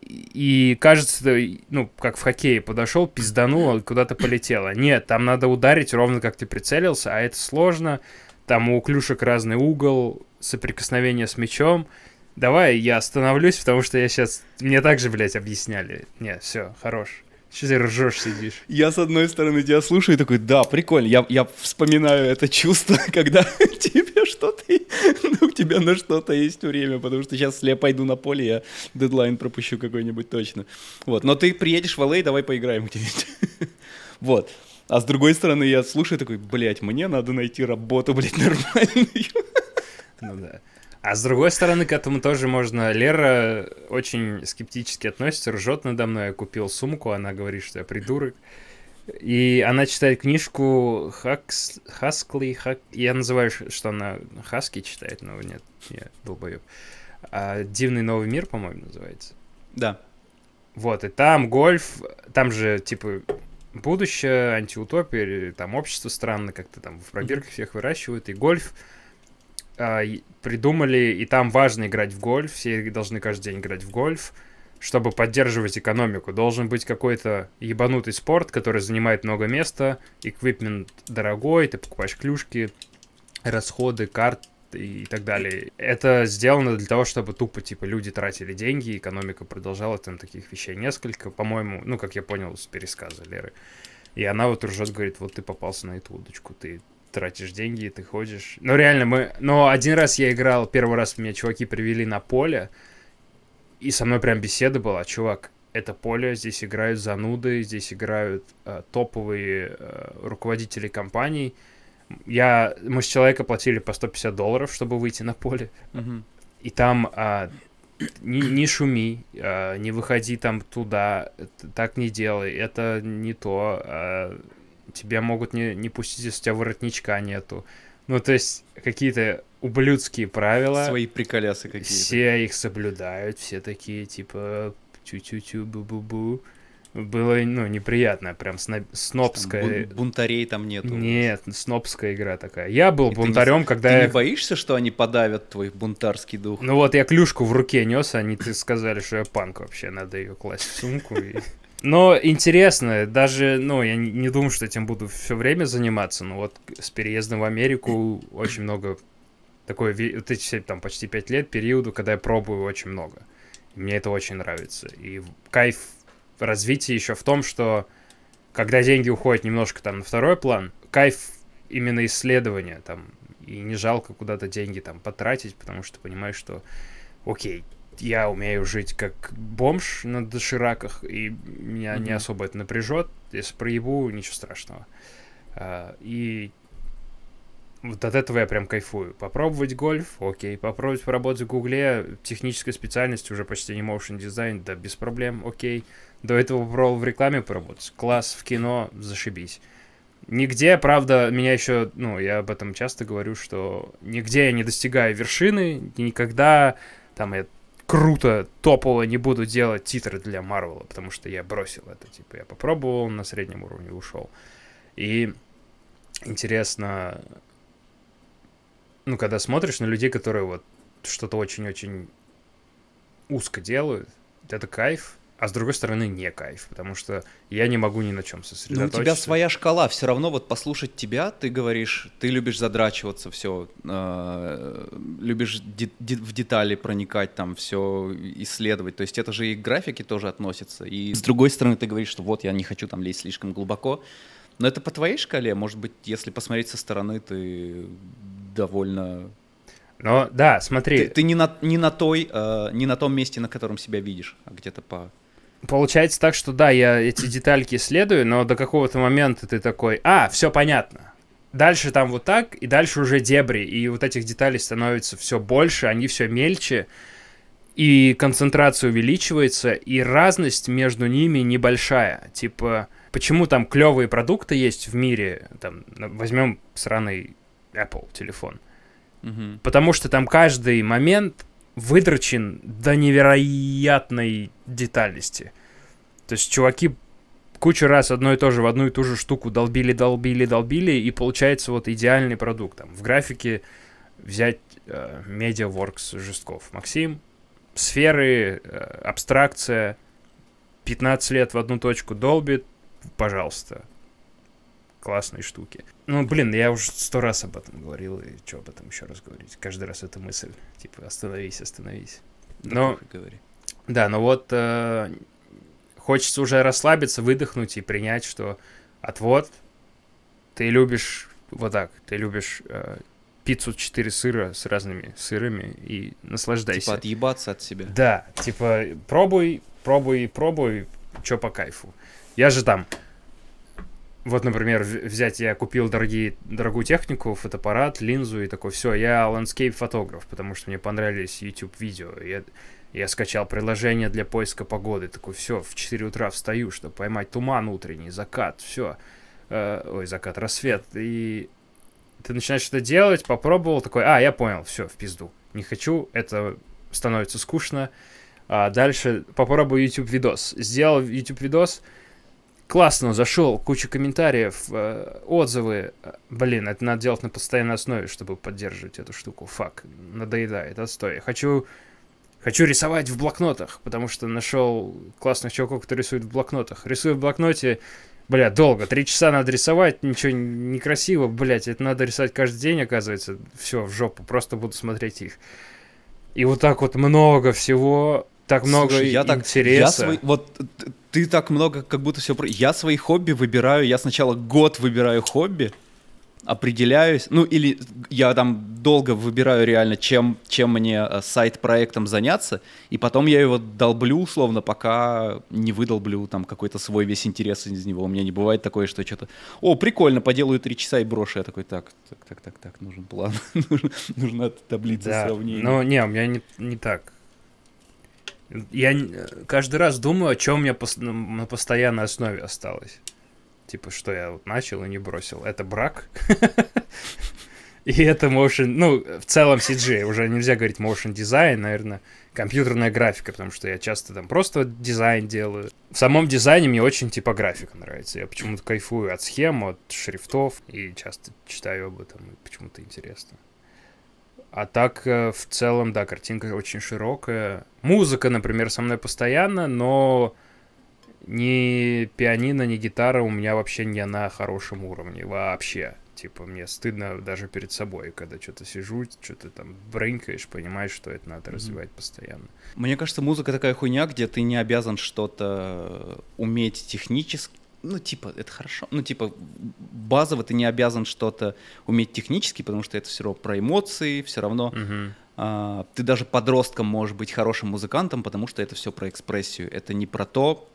И кажется, ну, как в хоккее, подошел, пизданул, куда-то полетело. Нет, там надо ударить ровно как ты прицелился, а это сложно. Там у клюшек разный угол, соприкосновение с мячом. Давай я остановлюсь, потому что я сейчас... Мне также, блядь, объясняли. Не, все, хорош. Что ты ржешь, сидишь? Я, с одной стороны, тебя слушаю и такой, да, прикольно. Я, я вспоминаю это чувство, когда тебе что-то... Ну, у тебя на что-то есть время, потому что сейчас, если я пойду на поле, я дедлайн пропущу какой-нибудь точно. Вот, но ты приедешь в LA, давай поиграем где-нибудь. Вот. А с другой стороны, я слушаю такой, блядь, мне надо найти работу, блядь, нормальную. Ну да. А с другой стороны, к этому тоже можно... Лера очень скептически относится, ржет надо мной. Я купил сумку, она говорит, что я придурок. И она читает книжку Хакс... Хаскли... Хак... Я называю, что она Хаски читает, но нет, я долбоеб. А, «Дивный новый мир», по-моему, называется. Да. Вот, и там гольф, там же, типа, будущее, антиутопия, там общество странно, как-то там в пробирках всех выращивают, и гольф придумали, и там важно играть в гольф, все должны каждый день играть в гольф, чтобы поддерживать экономику. Должен быть какой-то ебанутый спорт, который занимает много места, эквипмент дорогой, ты покупаешь клюшки, расходы, карт, и так далее. Это сделано для того, чтобы тупо, типа, люди тратили деньги, экономика продолжала, там таких вещей несколько, по-моему, ну, как я понял с пересказа Леры. И она вот ржет, говорит, вот ты попался на эту удочку, ты тратишь деньги, ты ходишь. Ну, реально, мы... Но один раз я играл, первый раз меня чуваки привели на поле, и со мной прям беседа была, чувак, это поле, здесь играют зануды, здесь играют э, топовые э, руководители компаний, я, мы с человека платили по 150 долларов, чтобы выйти на поле. Мгм. И там а, не, не шуми, а, не выходи там туда, так не делай, это не то. а, тебя могут не, не пустить, если у тебя воротничка нету. Ну, то есть какие-то ублюдские правила. Свои приколясы какие-то. Все их соблюдают, все такие, типа, тю-тю-тю, бу-бу-бу. Было, ну, неприятно, прям Там снобская... бун- бунтарей там нету. Нет, снобская игра такая. Я был И ты не бунтарем, когда Ты я... не боишься, что они подавят твой бунтарский дух? Ну вот я клюшку в руке нес, они ты сказали, что я панк вообще, надо ее класть в сумку. и- Но интересно, даже, ну, я не, думаю, что этим буду все время заниматься, но вот с переездом в Америку очень много такой, вот эти там почти пять лет периоду, когда я пробую очень много. Мне это очень нравится. И кайф развития еще в том, что когда деньги уходят немножко там на второй план, кайф именно исследования там, и не жалко куда-то деньги там потратить, потому что понимаешь, что окей, я умею жить как бомж на дошираках, и меня не Мгм. особо это напряжет. Если проебу, ничего страшного. А, и вот от этого я прям кайфую. Попробовать гольф, окей. Попробовать поработать в гугле, техническая специальность, уже почти не motion дизайн, да без проблем, окей. До этого попробовал в рекламе поработать. Класс, в кино, зашибись. Нигде, правда, меня еще, ну, я об этом часто говорю, что нигде я не достигаю вершины, никогда там я круто, топово не буду делать титры для Марвела, потому что я бросил это, типа, я попробовал, на среднем уровне ушел. И интересно, ну, когда смотришь на людей, которые вот что-то очень-очень узко делают, это кайф, а с другой стороны не кайф, потому что я не могу ни на чем Ну, у сосредоточиться. тебя своя шкала, все равно вот послушать тебя, ты говоришь, ты любишь задрачиваться, все, любишь де- де- в детали проникать, там все исследовать, то есть это же и к графике тоже относится, и с другой стороны ты говоришь, что вот я не хочу там лезть слишком глубоко, но это по твоей шкале, может быть, если посмотреть со стороны, ты довольно... Но да, смотри, Ты, ты не, на, не, на той, э, не на том месте, на котором себя видишь, а где-то по... Получается так, что да, я эти детальки исследую, но до какого-то момента ты такой, а, все понятно. Дальше там вот так, и дальше уже дебри, и вот этих деталей становится все больше, они все мельче, и концентрация увеличивается, и разность между ними небольшая. Типа, почему там клевые продукты есть в мире, там, возьмем сраный Apple телефон. Мгм. Потому что там каждый момент выдрочен до невероятной детальности. То есть чуваки кучу раз одно и то же в одну и ту же штуку долбили, долбили, долбили, и получается вот идеальный продукт. Там, в графике взять э, MediaWorks Жестков. Максим, сферы, э, абстракция, 15 лет в одну точку долбит, пожалуйста. Классные штуки. Ну, блин, я уже сто раз об этом говорил, и что об этом еще раз говорить? Каждый раз эта мысль, типа, остановись, остановись. Да Но, говори. да, но вот э, хочется уже расслабиться, выдохнуть и принять, что отвод, ты любишь вот так, ты любишь э, пиццу 4 сыра с разными сырами и наслаждайся. Типа отъебаться от себя. Да, типа, пробуй, пробуй, пробуй, что по кайфу. Я же там вот, например, взять, я купил дорогие, дорогую технику, фотоаппарат, линзу и такой, все, я landscape фотограф, потому что мне понравились YouTube видео. Я, я скачал приложение для поиска погоды, такой, все, в 4 утра встаю, чтобы поймать туман утренний, закат, все. ой, закат, рассвет. И ты начинаешь это делать, попробовал, такой, а, я понял, все, в пизду. Не хочу, это становится скучно. А дальше попробую YouTube видос. Сделал YouTube видос, классно зашел, куча комментариев, э, отзывы. Блин, это надо делать на постоянной основе, чтобы поддерживать эту штуку. Фак, надоедает, отстой. Хочу, хочу рисовать в блокнотах, потому что нашел классных чуваков, которые рисуют в блокнотах. Рисую в блокноте, бля, долго, три часа надо рисовать, ничего некрасиво, блядь, это надо рисовать каждый день, оказывается. Все, в жопу, просто буду смотреть их. И вот так вот много всего, так много Слушай, я так, интереса. я свой, вот ты так много, как будто все... Я свои хобби выбираю, я сначала год выбираю хобби, определяюсь, ну или я там долго выбираю реально, чем, чем мне э, сайт-проектом заняться, и потом я его долблю условно, пока не выдолблю там какой-то свой весь интерес из него. У меня не бывает такое, что что-то, о, прикольно, поделаю три часа и брошу. Я такой, так, так, так, так, так, нужен план, нужна таблица Да, сравнений. но не, у меня не, не так. Я каждый раз думаю, о чем мне пос- на- на постоянной основе осталось. Типа, что я вот начал и не бросил. Это брак. И это motion, ну, в целом CG, уже нельзя говорить motion дизайн, наверное, компьютерная графика, потому что я часто там просто дизайн делаю. В самом дизайне мне очень типографика нравится. Я почему-то кайфую от схем, от шрифтов, и часто читаю об этом, и почему-то интересно. А так, э, в целом, да, картинка очень широкая. Музыка, например, со мной постоянно, но ни пианино, ни гитара у меня вообще не на хорошем уровне вообще. Типа, мне стыдно даже перед собой, когда что-то сижу, что-то там брынкаешь, понимаешь, что это надо Мгм. развивать постоянно. Мне кажется, музыка такая хуйня, где ты не обязан что-то уметь технически. Ну, типа, это хорошо. Ну, типа, базово ты не обязан что-то уметь технически, потому что это все равно про эмоции, все равно. Мгм. а, ты даже подростком можешь быть хорошим музыкантом, потому что это все про экспрессию. Это не про то,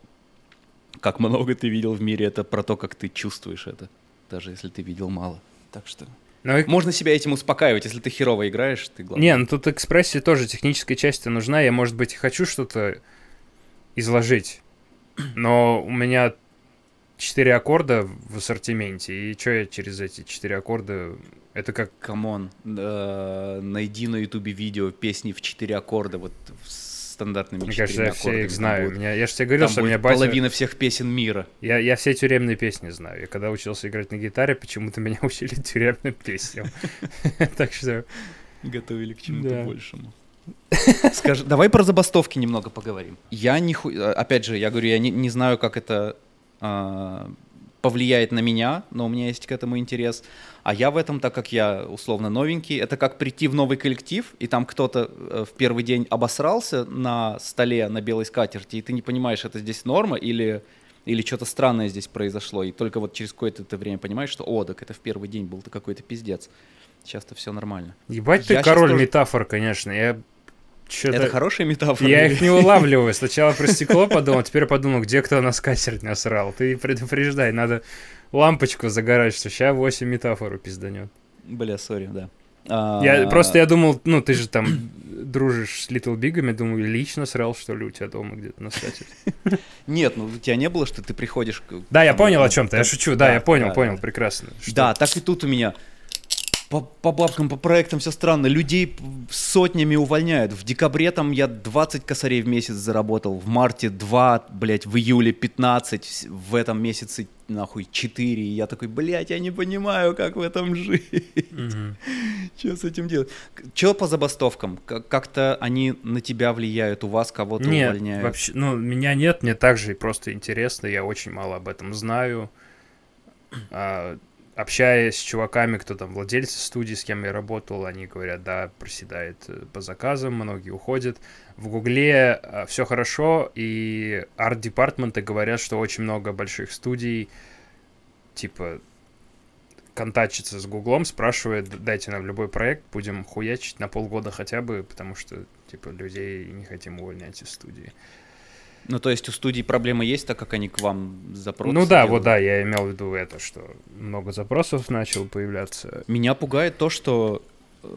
как много ты видел в мире, это про то, как ты чувствуешь это, даже если ты видел мало. Так что Ну, и можно себя этим успокаивать, если ты херово играешь, ты главное. Не, ну тут экспрессия тоже техническая часть нужна. Я, может быть, и хочу что-то изложить, но у меня четыре аккорда в ассортименте, и что я через эти четыре аккорда... Это как... Come on, э, найди на ютубе видео песни в четыре аккорда, вот стандартными Мне кажется, я все их знаю. Будет- Меня, я же тебе говорил, там что будет меня батя... половина всех песен мира. Я, я все тюремные песни знаю. Я когда учился играть на гитаре, почему-то меня учили тюремным песням. Так что... Готовили к чему-то большему. Скажи, давай про забастовки немного поговорим. Я не ху... Опять же, я говорю, я не, не знаю, как это повлияет на меня, но у меня есть к этому интерес. А я в этом, так как я условно новенький, это как прийти в новый коллектив, и там кто-то э, в первый день обосрался на столе на белой скатерти, и ты не понимаешь, это здесь норма или, или что-то странное здесь произошло, и только вот через какое-то ты время понимаешь, что, о, так это в первый день был какой-то пиздец. Сейчас-то все нормально. Ебать ты Я щас король тоже- метафор, конечно. Я что-то... Это хорошая метафора? Я их не улавливаю. Сначала про стекло подумал, теперь подумал, где кто на скатерть насрал. Ты предупреждай, надо лампочку загорать, что сейчас 8 метафору пизданет. Бля, сори, да. А, Я, просто я думал, ну, ты же там дружишь с Little Big'ами, думаю, лично срал, что ли, у тебя дома где-то на скатерти. Нет, ну у тебя не было, что ты приходишь... Да, я понял о ну, чем-то, я шучу, да, я понял, понял, прекрасно. Да, так и тут у меня. По, по бабкам, по проектам все странно. Людей сотнями увольняют. В декабре там я 20 косарей в месяц заработал. В марте 2, блядь, в июле 15. В этом месяце, нахуй, 4. И я такой, блядь, я не понимаю, как в этом жить. Мгм. Что с этим делать? Че по забастовкам? Как-то они на тебя влияют, у вас кого-то Нет, увольняют? вообще, ну, меня нет, мне также просто интересно, я очень мало об этом знаю. А, общаясь с чуваками, кто там владельцы студии, с кем я работал, они говорят, да, проседает э, по заказам, многие уходят. В Гугле все хорошо, и арт-департменты говорят, что очень много больших студий, типа, контачится с Гуглом, спрашивает, дайте нам любой проект, будем хуячить на полгода хотя бы, потому что, типа, людей не хотим увольнять из студии. Ну, то есть у студий проблемы есть, так как они к вам запросы Ну да, делают? вот да, я имел в виду это, что много запросов начало появляться. Меня пугает то, что э,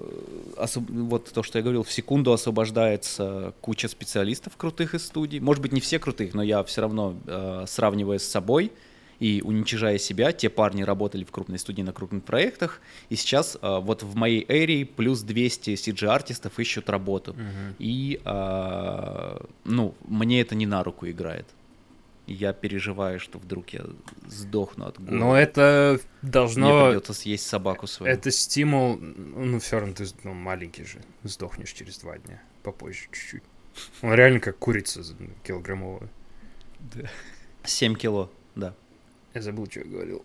особ- вот то, что я говорил, в секунду освобождается куча специалистов крутых из студий. Может быть, не все крутых, но я все равно, э, сравнивая с собой и уничижая себя, те парни работали в крупной студии на крупных проектах, и сейчас э, вот в моей эре плюс 200 CG-артистов ищут работу. И, э, ну, мне это не на руку играет. Я переживаю, что вдруг я сдохну от голода. Но это Мне должно... придется съесть собаку свою. Это стимул, ну все равно ты ну, маленький же, сдохнешь через два дня, попозже чуть-чуть. Он реально как курица килограммовая. 7 кило, да. Я забыл, что я говорил.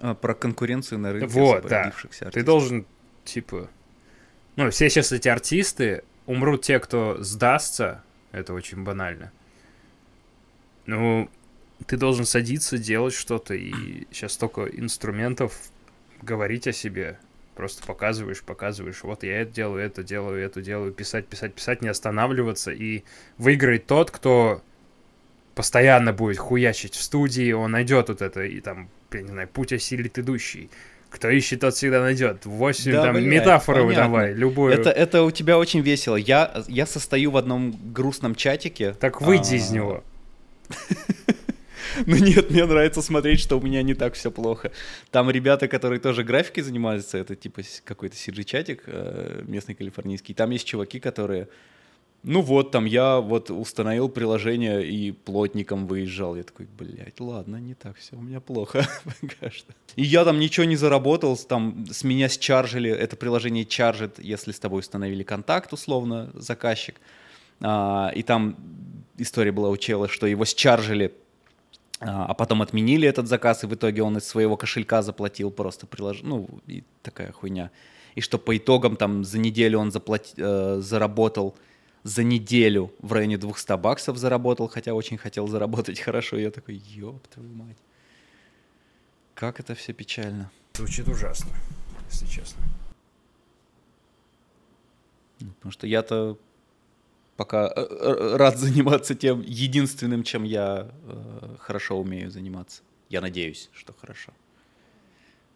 А, про конкуренцию на рынке Вот, да. освободившихся Ты артистов. должен, типа... Ну, все сейчас эти артисты, умрут те, кто сдастся, это очень банально. Ну, ты должен садиться, делать что-то, и сейчас столько инструментов говорить о себе. Просто показываешь, показываешь, вот я это делаю, это делаю, это делаю, писать, писать, писать, не останавливаться. И выиграет тот, кто постоянно будет хуячить в студии, он найдет вот это, и там, я не знаю, путь осилит идущий. Кто ищет, тот всегда найдет. Восемь Да, там блядь, метафоры понятно. давай, любую. Это, это у тебя очень весело. Я, я состою в одном грустном чатике. Так выйди из А, него. Ну нет, мне нравится смотреть, что у меня не так все плохо. Там ребята, которые тоже графикой занимаются, это типа какой-то CG-чатик э, местный калифорнийский. Там есть чуваки, которые... Ну вот, там я вот установил приложение и плотником выезжал. Я такой, блядь, ладно, не так все, у меня плохо пока что. И я там ничего не заработал, там с меня счаржили, это приложение чаржит, если с тобой установили контакт, условно, заказчик. А, и там история была у чела, что его счаржили, а а потом отменили этот заказ, и в итоге он из своего кошелька заплатил просто прилож... Ну, и такая хуйня. И что по итогам там за неделю он заплати... э, заработал за неделю в районе 200 баксов заработал, хотя очень хотел заработать хорошо. Я такой, ёб твою мать. Как это все печально. Звучит ужасно, если честно. Потому что я-то пока э, э, рад заниматься тем единственным, чем я э, хорошо умею заниматься. Я надеюсь, что хорошо.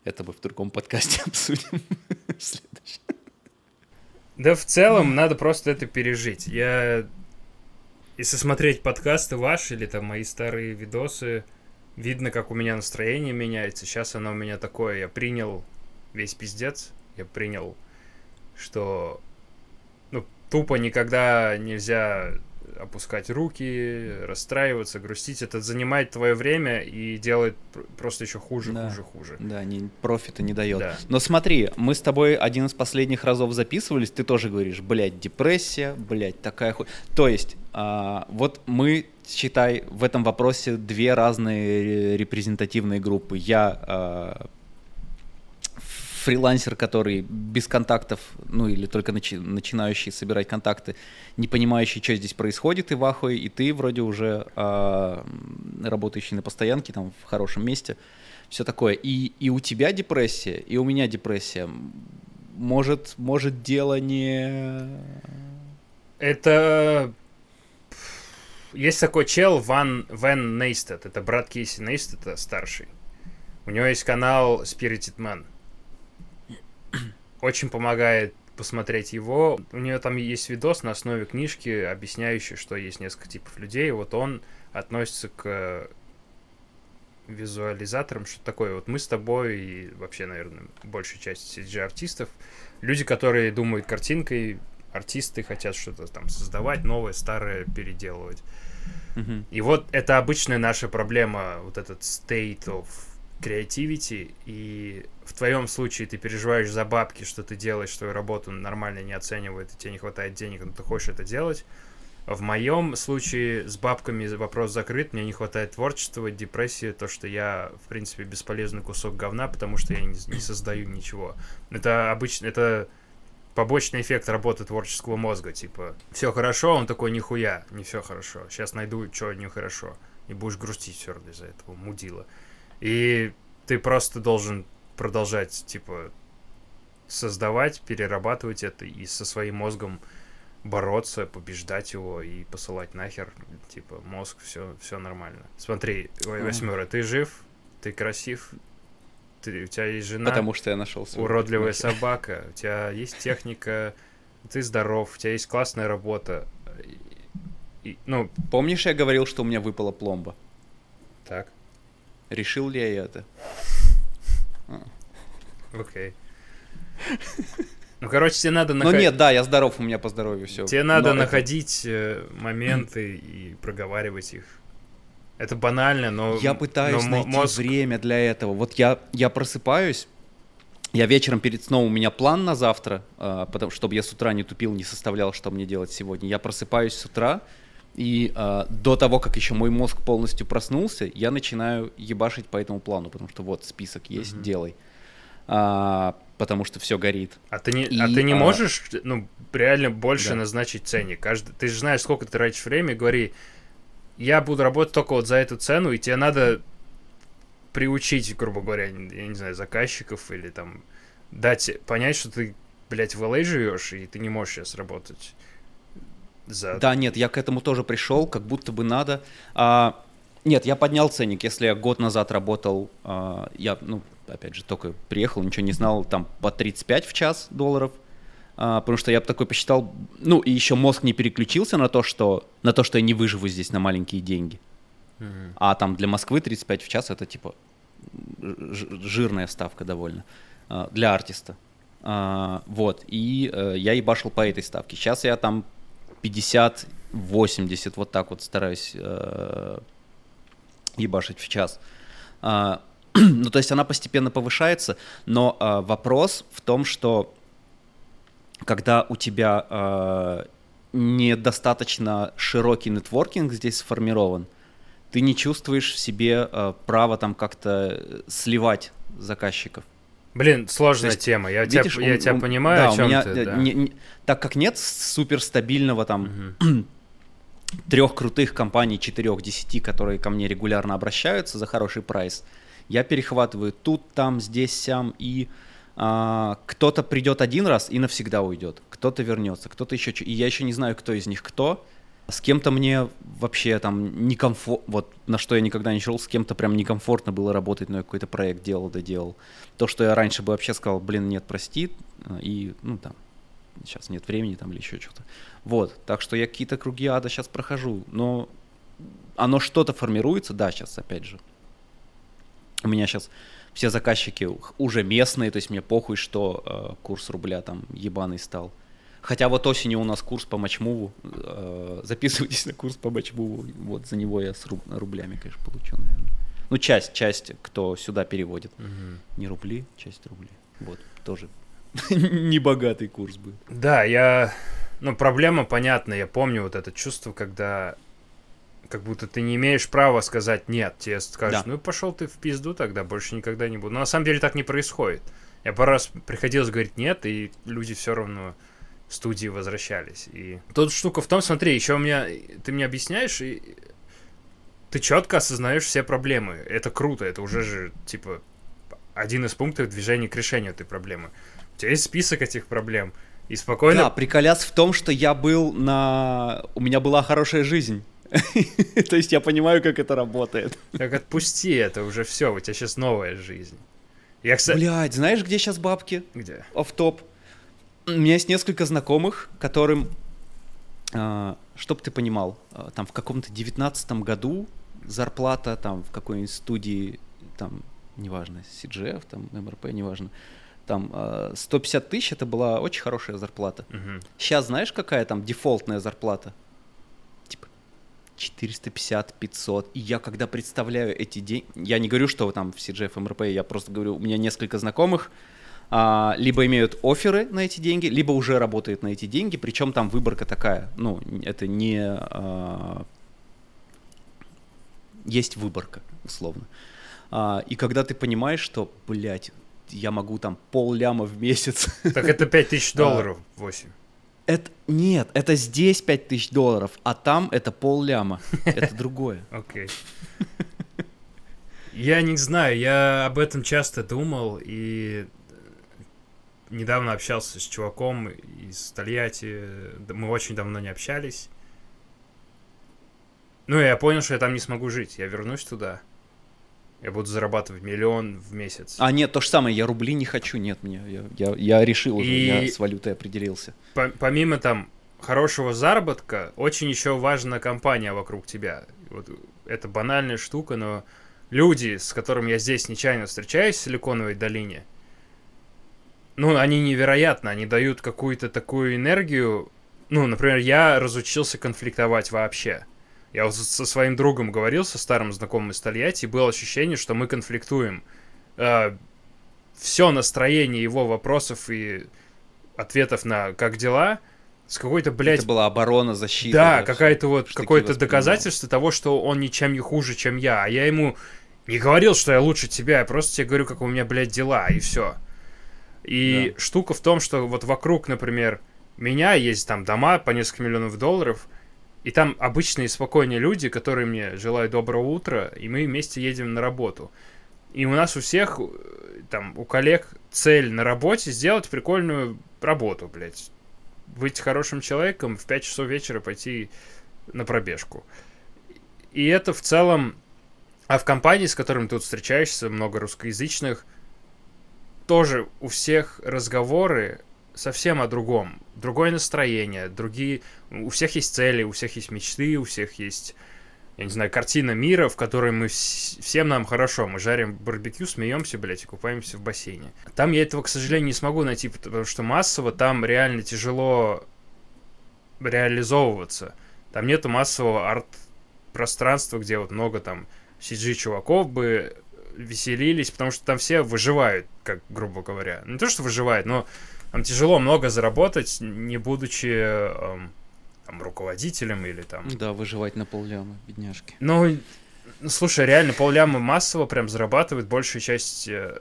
Это мы в другом подкасте обсудим. в следующем. Да в целом надо просто это пережить. Я... Если смотреть подкасты ваши или там мои старые видосы, видно, как у меня настроение меняется. Сейчас оно у меня такое. Я принял весь пиздец. Я принял, что ну, тупо никогда нельзя опускать руки, расстраиваться, грустить. Это занимает твое время и делает пр- просто еще хуже, Да. хуже, хуже. Да, не, профита не дает. Да. Но смотри, мы с тобой один из последних разов записывались, ты тоже говоришь, блядь, депрессия, блядь, такая хуй. То есть, а, вот мы, считай, в этом вопросе две разные репрезентативные группы. Я а, фрилансер, который без контактов, ну или только начи- начинающий собирать контакты, не понимающий, что здесь происходит, и в ахуе, и ты вроде уже м, работающий на постоянке, там, в хорошем месте, все такое. И, и у тебя депрессия, и у меня депрессия. Может, может дело не... Это... Есть такой чел Ван Вен Нейстед. Это брат Кейси Нейстеда, старший. У него есть канал Spirited Man. Очень помогает посмотреть его. У него там есть видос на основе книжки, объясняющий, что есть несколько типов людей. Вот он относится к визуализаторам, что такое. Вот мы с тобой и вообще, наверное, большая часть CG-артистов, люди, которые думают картинкой, артисты хотят что-то там создавать, новое, старое переделывать. Мгм. И вот это обычная наша проблема, вот этот state of creativity, и в твоем случае ты переживаешь за бабки, что ты делаешь свою работу, нормально не оценивают, и тебе не хватает денег, но ты хочешь это делать. В моем случае с бабками вопрос закрыт, мне не хватает творчества, депрессии, то, что я, в принципе, бесполезный кусок говна, потому что я не, не создаю ничего. Это обычно, это побочный эффект работы творческого мозга, типа, все хорошо, он такой, нихуя, не все хорошо, сейчас найду, что нехорошо, и будешь грустить все равно из-за этого мудила. И ты просто должен продолжать, типа, создавать, перерабатывать это и со своим мозгом бороться, побеждать его и посылать нахер, типа, мозг, все, все нормально. Смотри, восьмера, ты жив, ты красив, ты, у тебя есть жена, Потому что я нашел свою уродливая технику. собака, у тебя есть техника, ты здоров, у тебя есть классная работа. И- ну, Помнишь, я говорил, что у меня выпала пломба? так, Решил ли я это? Окей. Ну, короче, тебе надо Ну находить... нет, да, я здоров, у меня по здоровью все. Тебе надо находить э, моменты и проговаривать их. Это банально, но... Я пытаюсь но найти мозг- время для этого. Вот я, я просыпаюсь, я вечером перед сном, у меня план на завтра, а, потому чтобы я с утра не тупил, не составлял, что мне делать сегодня. Я просыпаюсь с утра, и а, до того, как еще мой мозг полностью проснулся, я начинаю ебашить по этому плану, потому что вот список есть, Мгм. делай. А, потому что все горит. А ты не, И, а ты не а, можешь, ну, реально больше Да. назначить ценник? Каждый, ты же знаешь, сколько ты тратишь время, говори, я буду работать только вот за эту цену, и тебе надо приучить, грубо говоря, я не знаю, заказчиков или там дать понять, что ты, блядь, в LA живешь, и ты не можешь сейчас работать за... Да, нет, я к этому тоже пришел, как будто бы надо. А, нет, я поднял ценник. Если я год назад работал, а, я, ну, опять же, только приехал, ничего не знал, там по 35 в час долларов. А, потому что я бы такой посчитал, ну, и еще мозг не переключился на то, что, на то, что я не выживу здесь на маленькие деньги. А там для Москвы 35 в час это типа жирная ставка довольно а, для артиста. А, Вот, и э, я ебашил по этой ставке. Сейчас я там 50-80, вот так вот стараюсь э, ебашить в час. А, Ну, то есть она постепенно повышается, но а, вопрос в том, что когда у тебя а, недостаточно широкий нетворкинг здесь сформирован, ты не чувствуешь в себе а, права там как-то э, сливать заказчиков. Блин, сложная есть, тема, я, Видишь, тебя, я у- тебя у- понимаю, да, о у чем меня, ты, э, да. не- не- так как нет суперстабильного там Мгм. трех крутых компаний, четырех, десяти, которые ко мне регулярно обращаются за хороший прайс, я перехватываю тут, там, здесь, сям, и а, кто-то придет один раз и навсегда уйдет, кто-то вернется, кто-то еще, и я еще не знаю, кто из них кто. С кем-то мне вообще там некомфортно, вот на что я никогда не шел, с кем-то прям некомфортно было работать, но я какой-то проект делал, доделал. То, что я раньше бы вообще сказал, блин, нет, прости, э, и, ну, там, сейчас нет времени там или еще что-то. Вот, так что я какие-то круги ада сейчас прохожу, но оно что-то формируется, да, сейчас, опять же. У меня сейчас все заказчики уже местные, то есть мне похуй, что э, курс рубля там ебаный стал. Хотя вот осенью у нас курс по матчмуву, э, записывайтесь на курс по матчмуву, вот за него я с руб- рублями, конечно, получу, наверное. Ну, часть, часть, кто сюда переводит. Мгм. Не рубли, часть рублей. Вот, тоже небогатый курс будет. Да, я... Ну, проблема понятна. Я помню вот это чувство, когда как будто ты не имеешь права сказать нет. Тебе скажут, Да. ну пошел ты в пизду тогда, больше никогда не буду. Но на самом деле так не происходит. Я пару раз приходилось говорить нет, и люди все равно студии возвращались. И тут штука в том, смотри, еще у меня... Ты мне объясняешь, и ты четко осознаешь все проблемы. Это круто, это уже же, типа, один из пунктов движения к решению этой проблемы. У тебя есть список этих проблем, и спокойно Да, приколяс в том, что я был на... У меня была хорошая жизнь. То есть я понимаю, как это работает. Так отпусти это уже все, у тебя сейчас новая жизнь. Я, кстати... Блядь, знаешь, где сейчас бабки? Где? Оф-топ. У меня есть несколько знакомых, которым, а, чтоб ты понимал, а, там в каком-то девятнадцатом году зарплата там в какой-нибудь студии, там, неважно, CGF, там, МРП, неважно, там а, 150 тысяч, это была очень хорошая зарплата. Мгм. Сейчас знаешь, какая там дефолтная зарплата? Типа 450-500. И я когда представляю эти деньги... Я не говорю, что там в CGF, МРП, я просто говорю, у меня несколько знакомых, а, либо имеют оферы на эти деньги, либо уже работают на эти деньги, причем там выборка такая, ну, это не... а, есть выборка, условно. А, и когда ты понимаешь, что, блядь, я могу там пол ляма в месяц Так это 5000 долларов, 8. Это нет, это здесь 5000 долларов, а там это пол ляма. Это другое. Окей. Я не знаю, я об этом часто думал, и недавно общался с чуваком из Тольятти. Мы очень давно не общались. Ну, я понял, что я там не смогу жить. Я вернусь туда. Я буду зарабатывать миллион в месяц. А нет, то же самое, я рубли не хочу, нет, мне, я, я, я решил уже, И я с валютой определился. По помимо там хорошего заработка, очень еще важна компания вокруг тебя. Вот это банальная штука, но люди, с которыми я здесь нечаянно встречаюсь в Силиконовой долине, ну, они невероятно, они дают какую-то такую энергию. Ну, например, я разучился конфликтовать вообще. Я вот со своим другом говорил, со старым знакомым из Тольятти, и было ощущение, что мы конфликтуем. Э, все настроение его вопросов и ответов на «как дела?» с какой-то, блядь... Это была оборона, защита. Да, какая-то вот, какое-то доказательство того, что он ничем не хуже, чем я. А я ему не говорил, что я лучше тебя, я просто тебе говорю, как у меня, блядь, дела, и все. И да. штука в том, что вот вокруг, например, меня есть там дома по несколько миллионов долларов, и там обычные спокойные люди, которые мне желают доброго утра, и мы вместе едем на работу. И у нас у всех, э, там, у коллег цель на работе сделать прикольную работу, блядь. Быть хорошим человеком, в 5 часов вечера пойти на пробежку. И это в целом... А в компании, с которыми ты тут встречаешься, много русскоязычных, тоже у всех разговоры совсем о другом. Другое настроение, другие... У всех есть цели, у всех есть мечты, у всех есть, я не знаю, картина мира, в которой мы... Вс... Всем нам хорошо. Мы жарим барбекю, смеемся, блядь, и купаемся в бассейне. Там я этого, к сожалению, не смогу найти, потому что массово там реально тяжело реализовываться. Там нету массового арт-пространства, где вот много там CG-чуваков бы веселились, потому что там все выживают, как грубо говоря. Не то, что выживают, но там тяжело много заработать, не будучи эм, там, руководителем или там... Да, выживать на полляма, бедняжки. Ну, слушай, реально полляма массово прям зарабатывает большая часть э,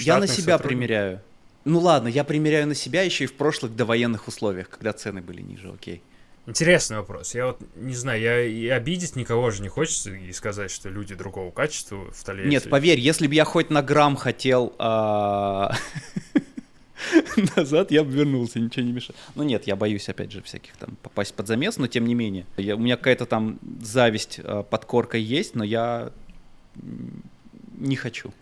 Я на себя примеряю. Ну ладно, я примеряю на себя еще и в прошлых довоенных условиях, когда цены были ниже, окей. Интересный вопрос. Я вот не знаю, я и обидеть никого же не хочется и сказать, что люди другого качества в Тольятти. Нет, поверь, если бы я хоть на грамм хотел а, назад, я бы вернулся, ничего не мешает. Ну нет, я боюсь, опять же, всяких там попасть под замес, но тем не менее. Я, у меня какая-то там зависть а, под коркой есть, но я не хочу.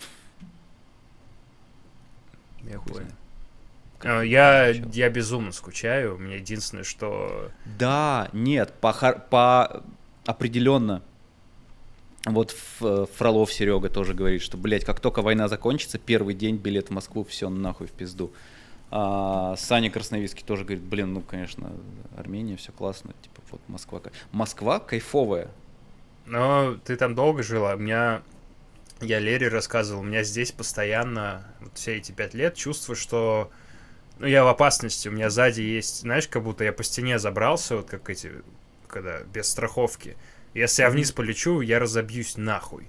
Я. А, я, я безумно скучаю. У меня единственное, что... Да, нет, по, по определенно. Вот Фролов Серега тоже говорит, что, блядь, как только война закончится, первый день билет в Москву, все нахуй в пизду. А, Саня Красновицкий тоже говорит, блин, ну, конечно, Армения, все классно, типа, вот Москва. Москва кайфовая. Но ты там долго жила, у меня я Лере рассказывал, у меня здесь постоянно вот все эти пять лет чувство, что ну, я в опасности, у меня сзади есть, знаешь, как будто я по стене забрался, вот как эти, когда без страховки. Если я вниз полечу, я разобьюсь нахуй.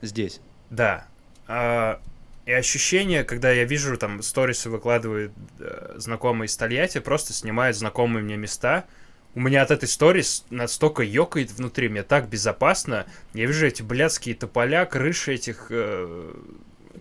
Здесь? Да. А, и ощущение, когда я вижу, там, сторисы выкладывают э, знакомые из Тольятти, просто снимают знакомые мне места, у меня от этой сторис настолько ёкает внутри, мне так безопасно. Я вижу эти блядские тополя, крыши этих, э,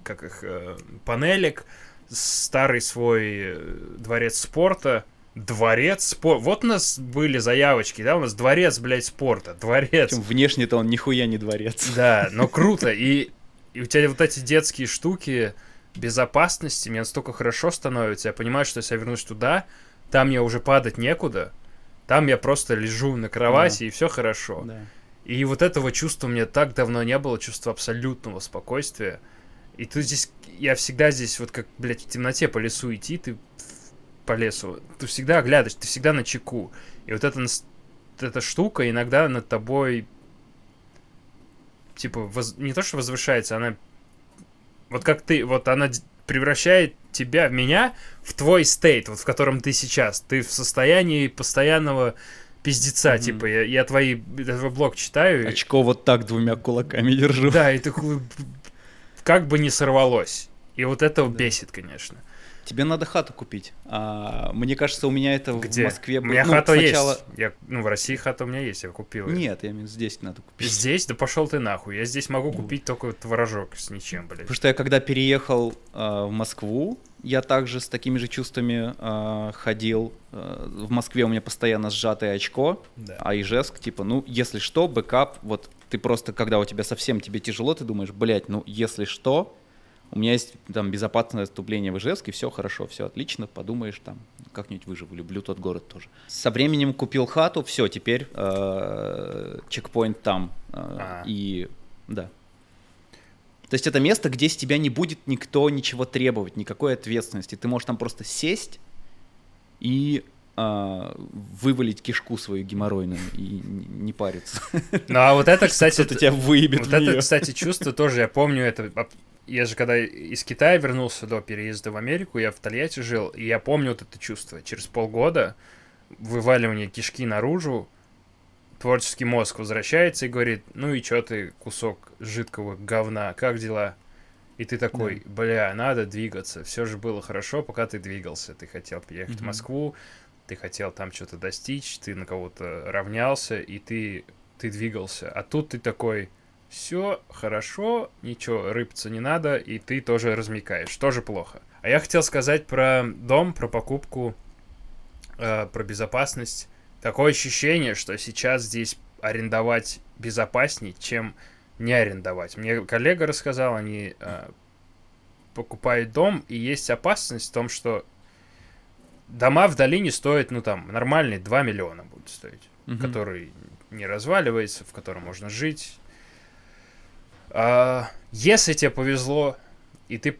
как их, э, панелек, старый свой э, дворец спорта. Дворец спорта. Вот у нас были заявочки, да, у нас дворец, блядь, спорта. Дворец. Причем внешне-то он нихуя не дворец. Да, но круто. И, и у тебя вот эти детские штуки безопасности, мне настолько хорошо становится. Я понимаю, что если я вернусь туда, там мне уже падать некуда. Там я просто лежу на кровати, да. и все хорошо. Да. И вот этого чувства у меня так давно не было, чувства абсолютного спокойствия. И ты здесь, я всегда здесь, вот как, блядь, в темноте по лесу идти, ты по лесу, ты всегда оглядываешь, ты всегда на чеку. И вот эта, эта штука иногда над тобой, типа, воз, не то что возвышается, она, вот как ты, вот она превращает тебя, меня, в твой стейт, вот в котором ты сейчас. Ты в состоянии постоянного пиздеца, mm-hmm. типа, я, я твои, твой блог читаю. Очко вот так двумя кулаками держу. Да, и такой, как бы не сорвалось. И вот это да. бесит, конечно. Тебе надо хату купить. А, мне кажется, у меня это Где? в Москве У меня ну, хата сначала- есть. Я, ну, в России хата у меня есть, я купил. её. Нет, я имею здесь надо купить. Здесь? Да пошел ты нахуй. Я здесь могу Ну. купить только творожок с ничем, блядь. Потому что я когда переехал э, в Москву, я также с такими же чувствами э, ходил. Э, в Москве у меня постоянно сжатое очко, Да. а Ижевск, типа, ну, если что, backup, вот ты просто, когда у тебя совсем тебе тяжело, ты думаешь, блядь, ну, если что, у меня есть там безопасное отступление в Ижевске, все хорошо, все отлично, подумаешь там, как-нибудь выживу, люблю тот город тоже. Со временем купил хату, все, теперь э, checkpoint там. э, А. И да. То есть это место, где с тебя не будет никто ничего требовать, никакой ответственности. Ты можешь там просто сесть и а, вывалить кишку свою геморройную и не париться. Ну, а вот это, кстати, Кто-то тебя выебет Вот в это, кстати, чувство тоже, я помню это. об- Я же когда из Китая вернулся до переезда в Америку, я в Тольятти жил, и я помню вот это чувство. Через полгода вываливание кишки наружу, творческий мозг возвращается и говорит, ну и чё ты, кусок жидкого говна, как дела? И ты такой, бля, надо двигаться. Все же было хорошо, пока ты двигался. Ты хотел приехать в Мгм. Москву, ты хотел там что-то достичь, ты на кого-то равнялся, и ты, ты двигался. А тут ты такой, все хорошо, ничего рыпаться не надо, и ты тоже размекаешь. Тоже плохо. А я хотел сказать про дом, про покупку, э, про безопасность. Такое ощущение, что сейчас здесь арендовать безопаснее, чем не арендовать. Мне коллега рассказал, они э, покупают дом, и есть опасность в том, что дома в долине стоят, ну там, нормальные 2 миллиона будут стоить, Мгм. который не разваливается, в котором можно жить. А, если тебе повезло, и ты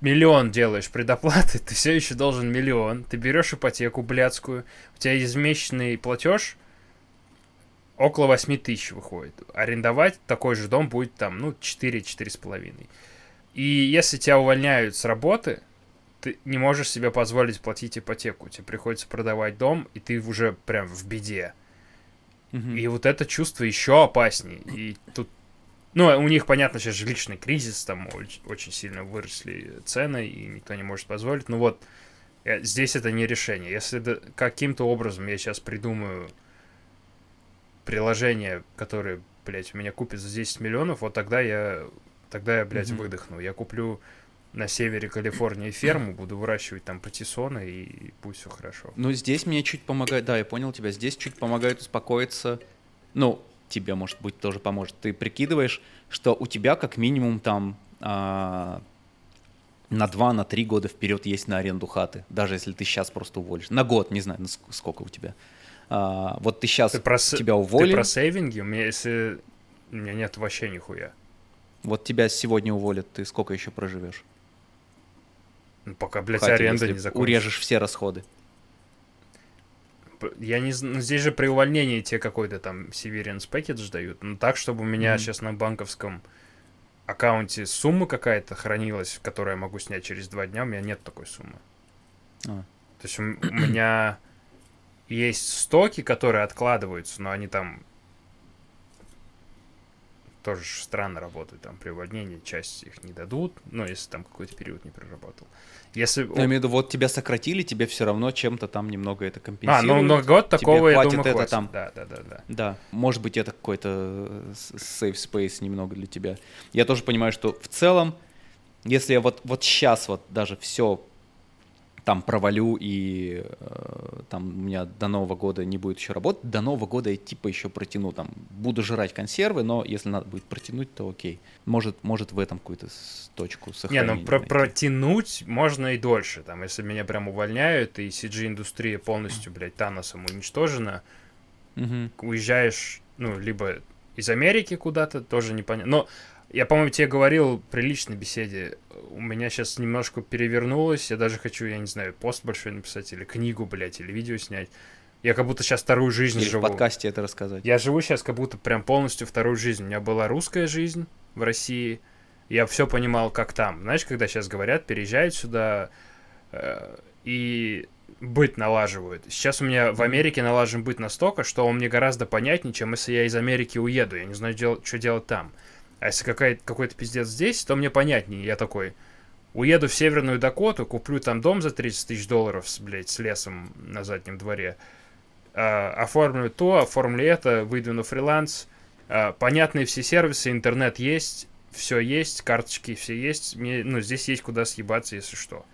миллион делаешь предоплаты, ты все еще должен миллион. Ты берешь ипотеку блядскую, у тебя ежемесячный платеж около 8 тысяч выходит. Арендовать такой же дом будет там, ну, 4-4,5. И если тебя увольняют с работы, ты не можешь себе позволить платить ипотеку. Тебе приходится продавать дом, и ты уже прям в беде. Мгм. И вот это чувство еще опаснее. И тут, ну, у них, понятно, сейчас жилищный кризис, там очень, очень сильно выросли цены, и никто не может позволить. Ну вот, э, здесь это не решение. Если да- каким-то образом я сейчас придумаю приложение, которое, блядь, у меня купит за 10 миллионов, вот тогда я, тогда я, блядь, Мгм. выдохну. Я куплю на севере Калифорнии ферму, буду выращивать там патиссоны, и пусть все хорошо. Ну, здесь мне чуть помогает, да, я понял тебя, здесь чуть помогает успокоиться, ну, тебе, может быть, тоже поможет. Ты прикидываешь, что у тебя как минимум там а, на 2, на 3 года вперед есть на аренду хаты, даже если ты сейчас просто уволишь. На год, не знаю, на ск- сколько у тебя. А, вот ты сейчас Ты про, тебя ты уволили, про сейвинги? У меня если... У меня нет вообще нихуя. вот тебя сегодня уволят, ты сколько еще проживешь? Ну, пока, блядь, Хате, аренда не закончится. урежешь все расходы. Я не знаю, ну, здесь же при увольнении тебе какой-то там severance package дают. Ну, так, чтобы у меня Мгм. сейчас на банковском аккаунте сумма какая-то хранилась, которую я могу снять через два дня, у меня нет такой суммы. А. То есть у у меня есть стоки, которые откладываются, но они там тоже странно работают. Там при увольнении часть их не дадут, ну, если там какой-то период не проработал. Если... Ну, Я имею в виду, вот тебя сократили, тебе все равно чем-то там немного это А, компенсируют. ну, на год тебе такого, я хватит думаю, это хватит. там. Да, да, да, да. Да, может быть, это какой-то э, safe space немного для тебя. Я тоже понимаю, что в целом, если я вот, вот сейчас вот даже все там провалю и э, там у меня до Нового года не будет еще работать, до Нового года я типа еще протяну, там буду жрать консервы, но если надо будет протянуть, то окей. Может, может в этом какую-то точку Не, сохранения. ну про найти. протянуть можно и дольше. Там, если меня прям увольняют, и CG-индустрия полностью, блядь, Таносом уничтожена, Мгм. уезжаешь, ну, либо из Америки куда-то, тоже непонятно. Но я, по-моему, тебе говорил при личной беседе, у меня сейчас немножко перевернулось, я даже хочу, я не знаю, пост большой написать, или книгу, блядь, или видео снять. Я как будто сейчас вторую жизнь Или в живу. подкасте это рассказать. Я живу сейчас как будто прям полностью вторую жизнь. У меня была русская жизнь в России. Я все понимал, как там. Знаешь, когда сейчас говорят, переезжают сюда э, и быт налаживают. Сейчас у меня в Америке налажен быт настолько, что он мне гораздо понятнее, чем если я из Америки уеду. Я не знаю, дел- что делать там. А если какой-то пиздец здесь, то мне понятнее. Я такой, Уеду в Северную Дакоту, куплю там дом за 30 тысяч долларов, блядь, с лесом на заднем дворе. Э, оформлю то, оформлю это, выйду на фриланс. Э, понятные все сервисы, интернет есть, все есть, карточки все есть. Мне, ну, здесь есть куда съебаться, если что.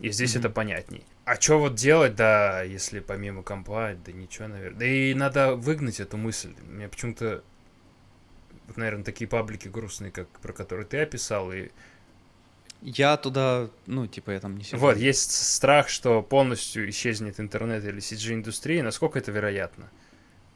И здесь mm-hmm. это понятней. А что вот делать, да, если помимо компа, да ничего, наверное. Да и надо выгнать эту мысль. Мне почему-то, наверное, такие паблики грустные, как про которые ты описал, и я туда, ну, типа, я там не сижу. Вот, есть страх, что полностью исчезнет интернет или CG-индустрия. Насколько это вероятно?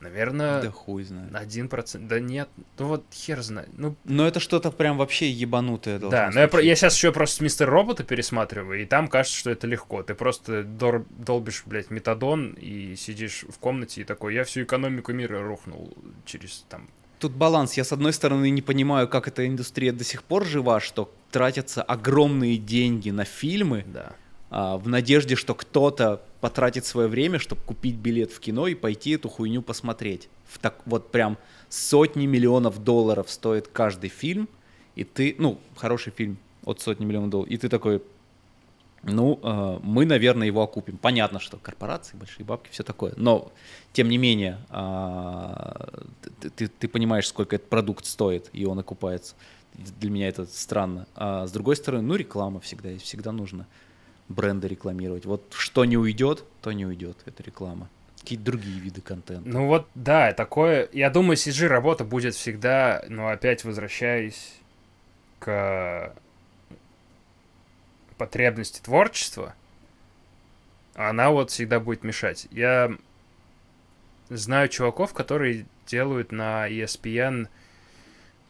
Наверное... Да хуй знает. Один процент. Да нет, ну вот хер знает. Ну... Но это что-то прям вообще ебанутое должно Да, но я, я сейчас еще просто Мистер Робота пересматриваю, и там кажется, что это легко. Ты просто дор... долбишь, блядь, метадон и сидишь в комнате и такой, я всю экономику мира рухнул через там тут баланс. Я, с одной стороны, не понимаю, как эта индустрия до сих пор жива, что тратятся огромные деньги на фильмы, да. а, в надежде, что кто-то потратит свое время, чтобы купить билет в кино и пойти эту хуйню посмотреть. В так, вот прям сотни миллионов долларов стоит каждый фильм, и ты, ну, хороший фильм от сотни миллионов долларов, и ты такой, ну, э, мы, наверное, его окупим. Понятно, что корпорации, большие бабки, все такое. Но, тем не менее, э, ты, ты, ты понимаешь, сколько этот продукт стоит, и он окупается. Для меня это странно. А с другой стороны, ну, реклама всегда есть, всегда нужно бренды рекламировать. Вот что не уйдет, то не уйдет, это реклама. Какие-то другие виды контента. Ну вот, да, такое... Я думаю, CG-работа будет всегда, но опять возвращаясь к потребности творчества, она вот всегда будет мешать. Я знаю чуваков, которые делают на ESPN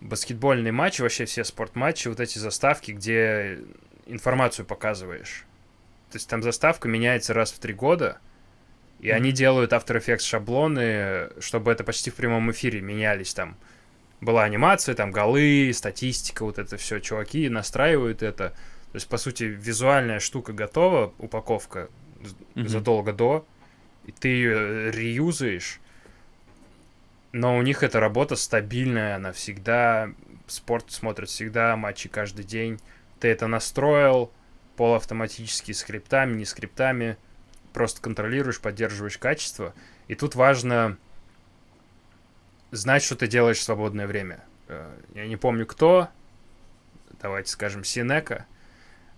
баскетбольные матчи, вообще все спортматчи, вот эти заставки, где информацию показываешь. То есть там заставка меняется раз в три года, и mm-hmm. они делают After Effects шаблоны, чтобы это почти в прямом эфире менялись там. Была анимация, там голы, статистика, вот это все. Чуваки настраивают это. То есть, по сути, визуальная штука готова, упаковка mm-hmm. задолго до, и ты ее реюзаешь, но у них эта работа стабильная, она всегда, спорт смотрят всегда, матчи каждый день. Ты это настроил полуавтоматически скриптами, не скриптами, просто контролируешь, поддерживаешь качество. И тут важно знать, что ты делаешь в свободное время. Э, я не помню кто, давайте скажем, Синека, Э,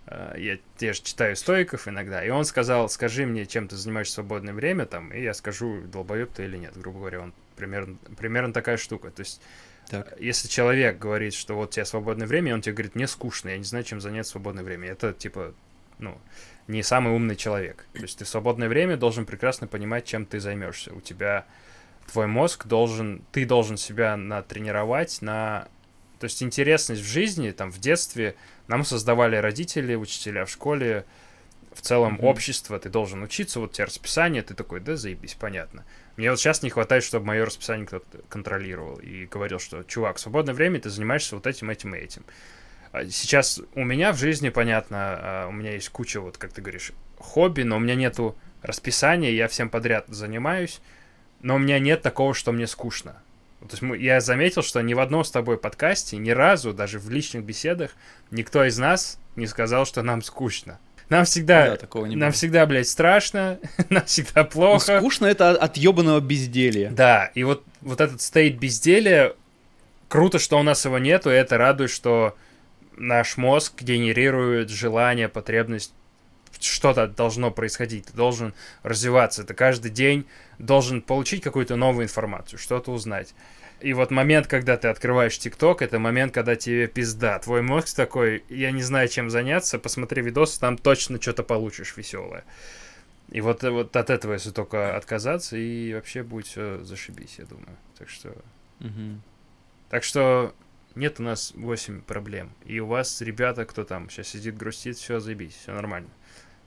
я те же читаю стойков иногда, и он сказал, скажи мне, чем ты занимаешься в свободное время, там, и я скажу, долбоеб ты или нет, грубо говоря, он примерно, примерно такая штука, то есть так. Если человек говорит, что вот у тебя свободное время, и он тебе говорит, мне скучно, я не знаю, чем заняться в свободное время, это типа, ну, не самый умный человек. То есть ты в свободное время должен прекрасно понимать, чем ты займешься. У тебя твой мозг должен, ты должен себя натренировать на то есть интересность в жизни, там, в детстве нам создавали родители, учителя в школе, в целом mm-hmm. общество, ты должен учиться, вот у тебя расписание, ты такой, да, заебись, понятно. Мне вот сейчас не хватает, чтобы мое расписание кто-то контролировал и говорил, что, чувак, в свободное время ты занимаешься вот этим, этим и этим. А сейчас у меня в жизни, понятно, а, у меня есть куча, вот как ты говоришь, хобби, но у меня нету расписания, я всем подряд занимаюсь, но у меня нет такого, что мне скучно. То есть я заметил, что ни в одном с тобой подкасте, ни разу, даже в личных беседах, никто из нас не сказал, что нам скучно. Нам всегда, да, такого не нам было. всегда, блядь, страшно, нам всегда плохо. Ну, скучно это от ебаного безделья. Да, и вот, вот этот стейт безделия, круто, что у нас его нету, и это радует, что наш мозг генерирует желание, потребность что-то должно происходить, ты должен развиваться, ты каждый день должен получить какую-то новую информацию, что-то узнать. И вот момент, когда ты открываешь ТикТок, это момент, когда тебе пизда. Твой мозг такой, я не знаю, чем заняться, посмотри видосы, там точно что-то получишь веселое. И вот, вот от этого, если только отказаться, и вообще будет все зашибись, я думаю. Так что... Угу. Так что нет у нас 8 проблем. И у вас, ребята, кто там сейчас сидит, грустит, все заебись, все нормально.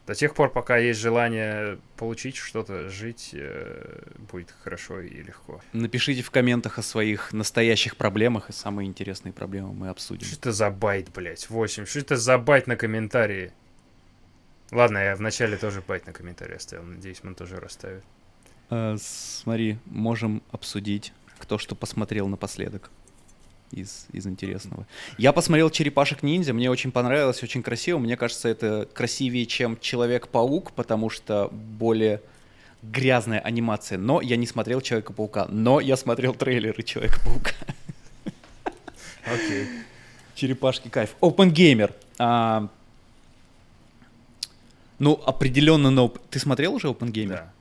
До тех пор, пока есть желание получить что-то, жить э, будет хорошо и легко. Напишите в комментах о своих настоящих проблемах, и самые интересные проблемы мы обсудим. Что это за bait, блядь? 8. Что это за bait на комментарии? Ладно, я вначале тоже bait на комментарии оставил. Надеюсь, он тоже расставит. Э, смотри, можем обсудить, кто что посмотрел напоследок. Из, из интересного. Я посмотрел «Черепашек ниндзя», мне очень понравилось, очень красиво. Мне кажется, это красивее, чем «Человек-паук», потому что более грязная анимация. Но я не смотрел «Человека-паука», но я смотрел трейлеры «Человека-паука». Окей. Черепашки кайф. Open Gamer. А, ну, определенно, но... Ты смотрел уже Open Gamer? Да.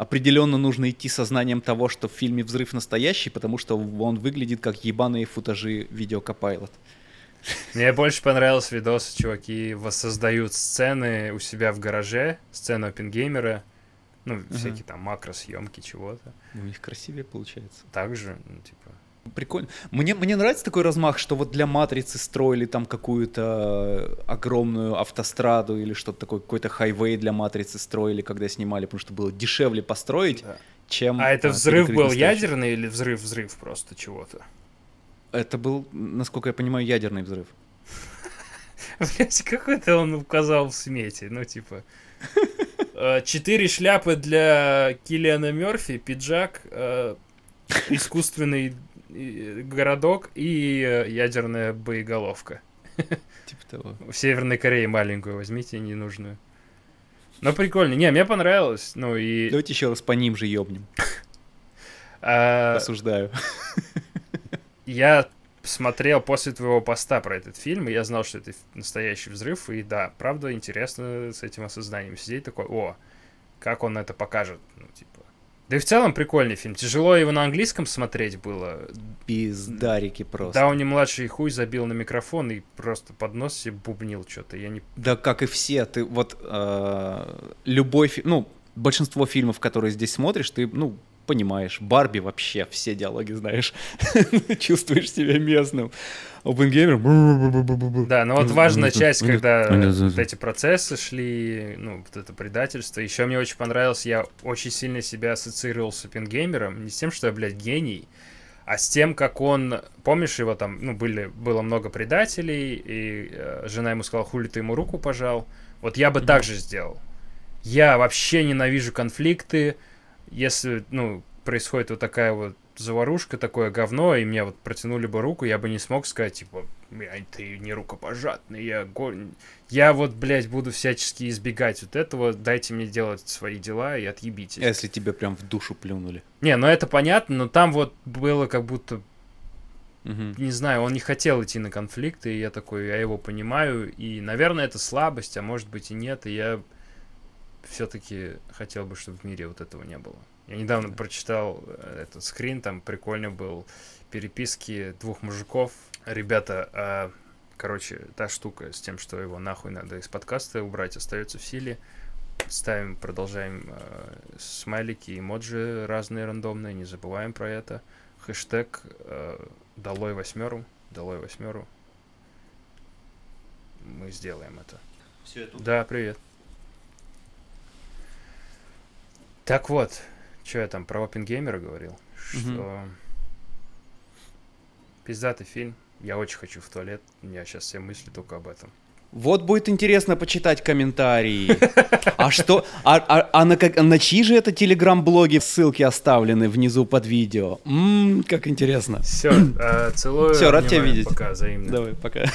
Определенно нужно идти со знанием того, что в фильме взрыв настоящий, потому что он выглядит как ебаные футажи видео Copilot. Мне больше понравился видос, чуваки воссоздают сцены у себя в гараже, сцену опенгеймера, ну, всякие там макросъемки чего-то. У них красивее получается. Также, ну, типа, Прикольно. Мне, мне нравится такой размах, что вот для матрицы строили там какую-то огромную автостраду или что-то такое, какой-то хайвей для матрицы строили, когда снимали, потому что было дешевле построить, да. чем... А это а, взрыв был ядерный или взрыв-взрыв просто чего-то? Это был, насколько я понимаю, ядерный взрыв. Блять, какой-то он указал в смете, ну, типа... э, Четыре шляпы для Киллиана Мерфи, пиджак, э, искусственный э, городок и э, ядерная боеголовка. Типа того. В Северной Корее маленькую возьмите, ненужную. Но прикольно. Не, мне понравилось. Ну и... Давайте еще раз по ним же ёбнем. а, Осуждаю. я смотрел после твоего поста про этот фильм, и я знал, что это настоящий взрыв, и да, правда, интересно с этим осознанием сидеть такой, о, как он это покажет, ну, типа. Да и в целом прикольный фильм. Тяжело его на английском смотреть было. Пиздарики просто. Дауни младший хуй забил на микрофон и просто под нос себе бубнил что-то. Я не... Да, как и все, ты вот э, любой фильм, ну, большинство фильмов, которые здесь смотришь, ты, ну, понимаешь, Барби вообще все диалоги знаешь, чувствуешь себя местным. Опенгеймер. Да, но вот важная часть, когда вот эти процессы шли, ну, вот это предательство. Еще мне очень понравилось, я очень сильно себя ассоциировал с Опенгеймером. Не с тем, что я, блядь, гений, а с тем, как он... Помнишь его там, ну, были, было много предателей, и э, жена ему сказала, хули ты ему руку пожал. Вот я бы так же сделал. Я вообще ненавижу конфликты. Если, ну, происходит вот такая вот заварушка, такое говно, и мне вот протянули бы руку, я бы не смог сказать, типа, «Блядь, ты не рукопожатный, я го... Я вот, блядь, буду всячески избегать вот этого, дайте мне делать свои дела и отъебитесь. Если тебе прям в душу плюнули. Не, ну это понятно, но там вот было как будто, Мгм. не знаю, он не хотел идти на конфликты, и я такой, я его понимаю, и, наверное, это слабость, а может быть и нет, и я все-таки хотел бы, чтобы в мире вот этого не было. Я недавно прочитал э, этот скрин, там прикольно был, переписки двух мужиков. Ребята, а, короче, та штука с тем, что его нахуй надо из подкаста убрать, остается в силе. Ставим, продолжаем э, смайлики, эмоджи разные рандомные, не забываем про это. Хэштег э, долой восьмеру, долой восьмеру. Мы сделаем это. Все это Да, привет. Так вот, что я там про Опенгеймера говорил? Что... Пиздатый фильм. Я очень хочу в туалет. У меня сейчас все мысли только об этом. Вот будет интересно почитать комментарии. А что? А, а- а на, как, на чьи же это телеграм-блоги ссылки оставлены внизу под видео? Ммм, как интересно. Все, целую. Всё, рад тебя видеть. Пока, взаимно. Давай, пока.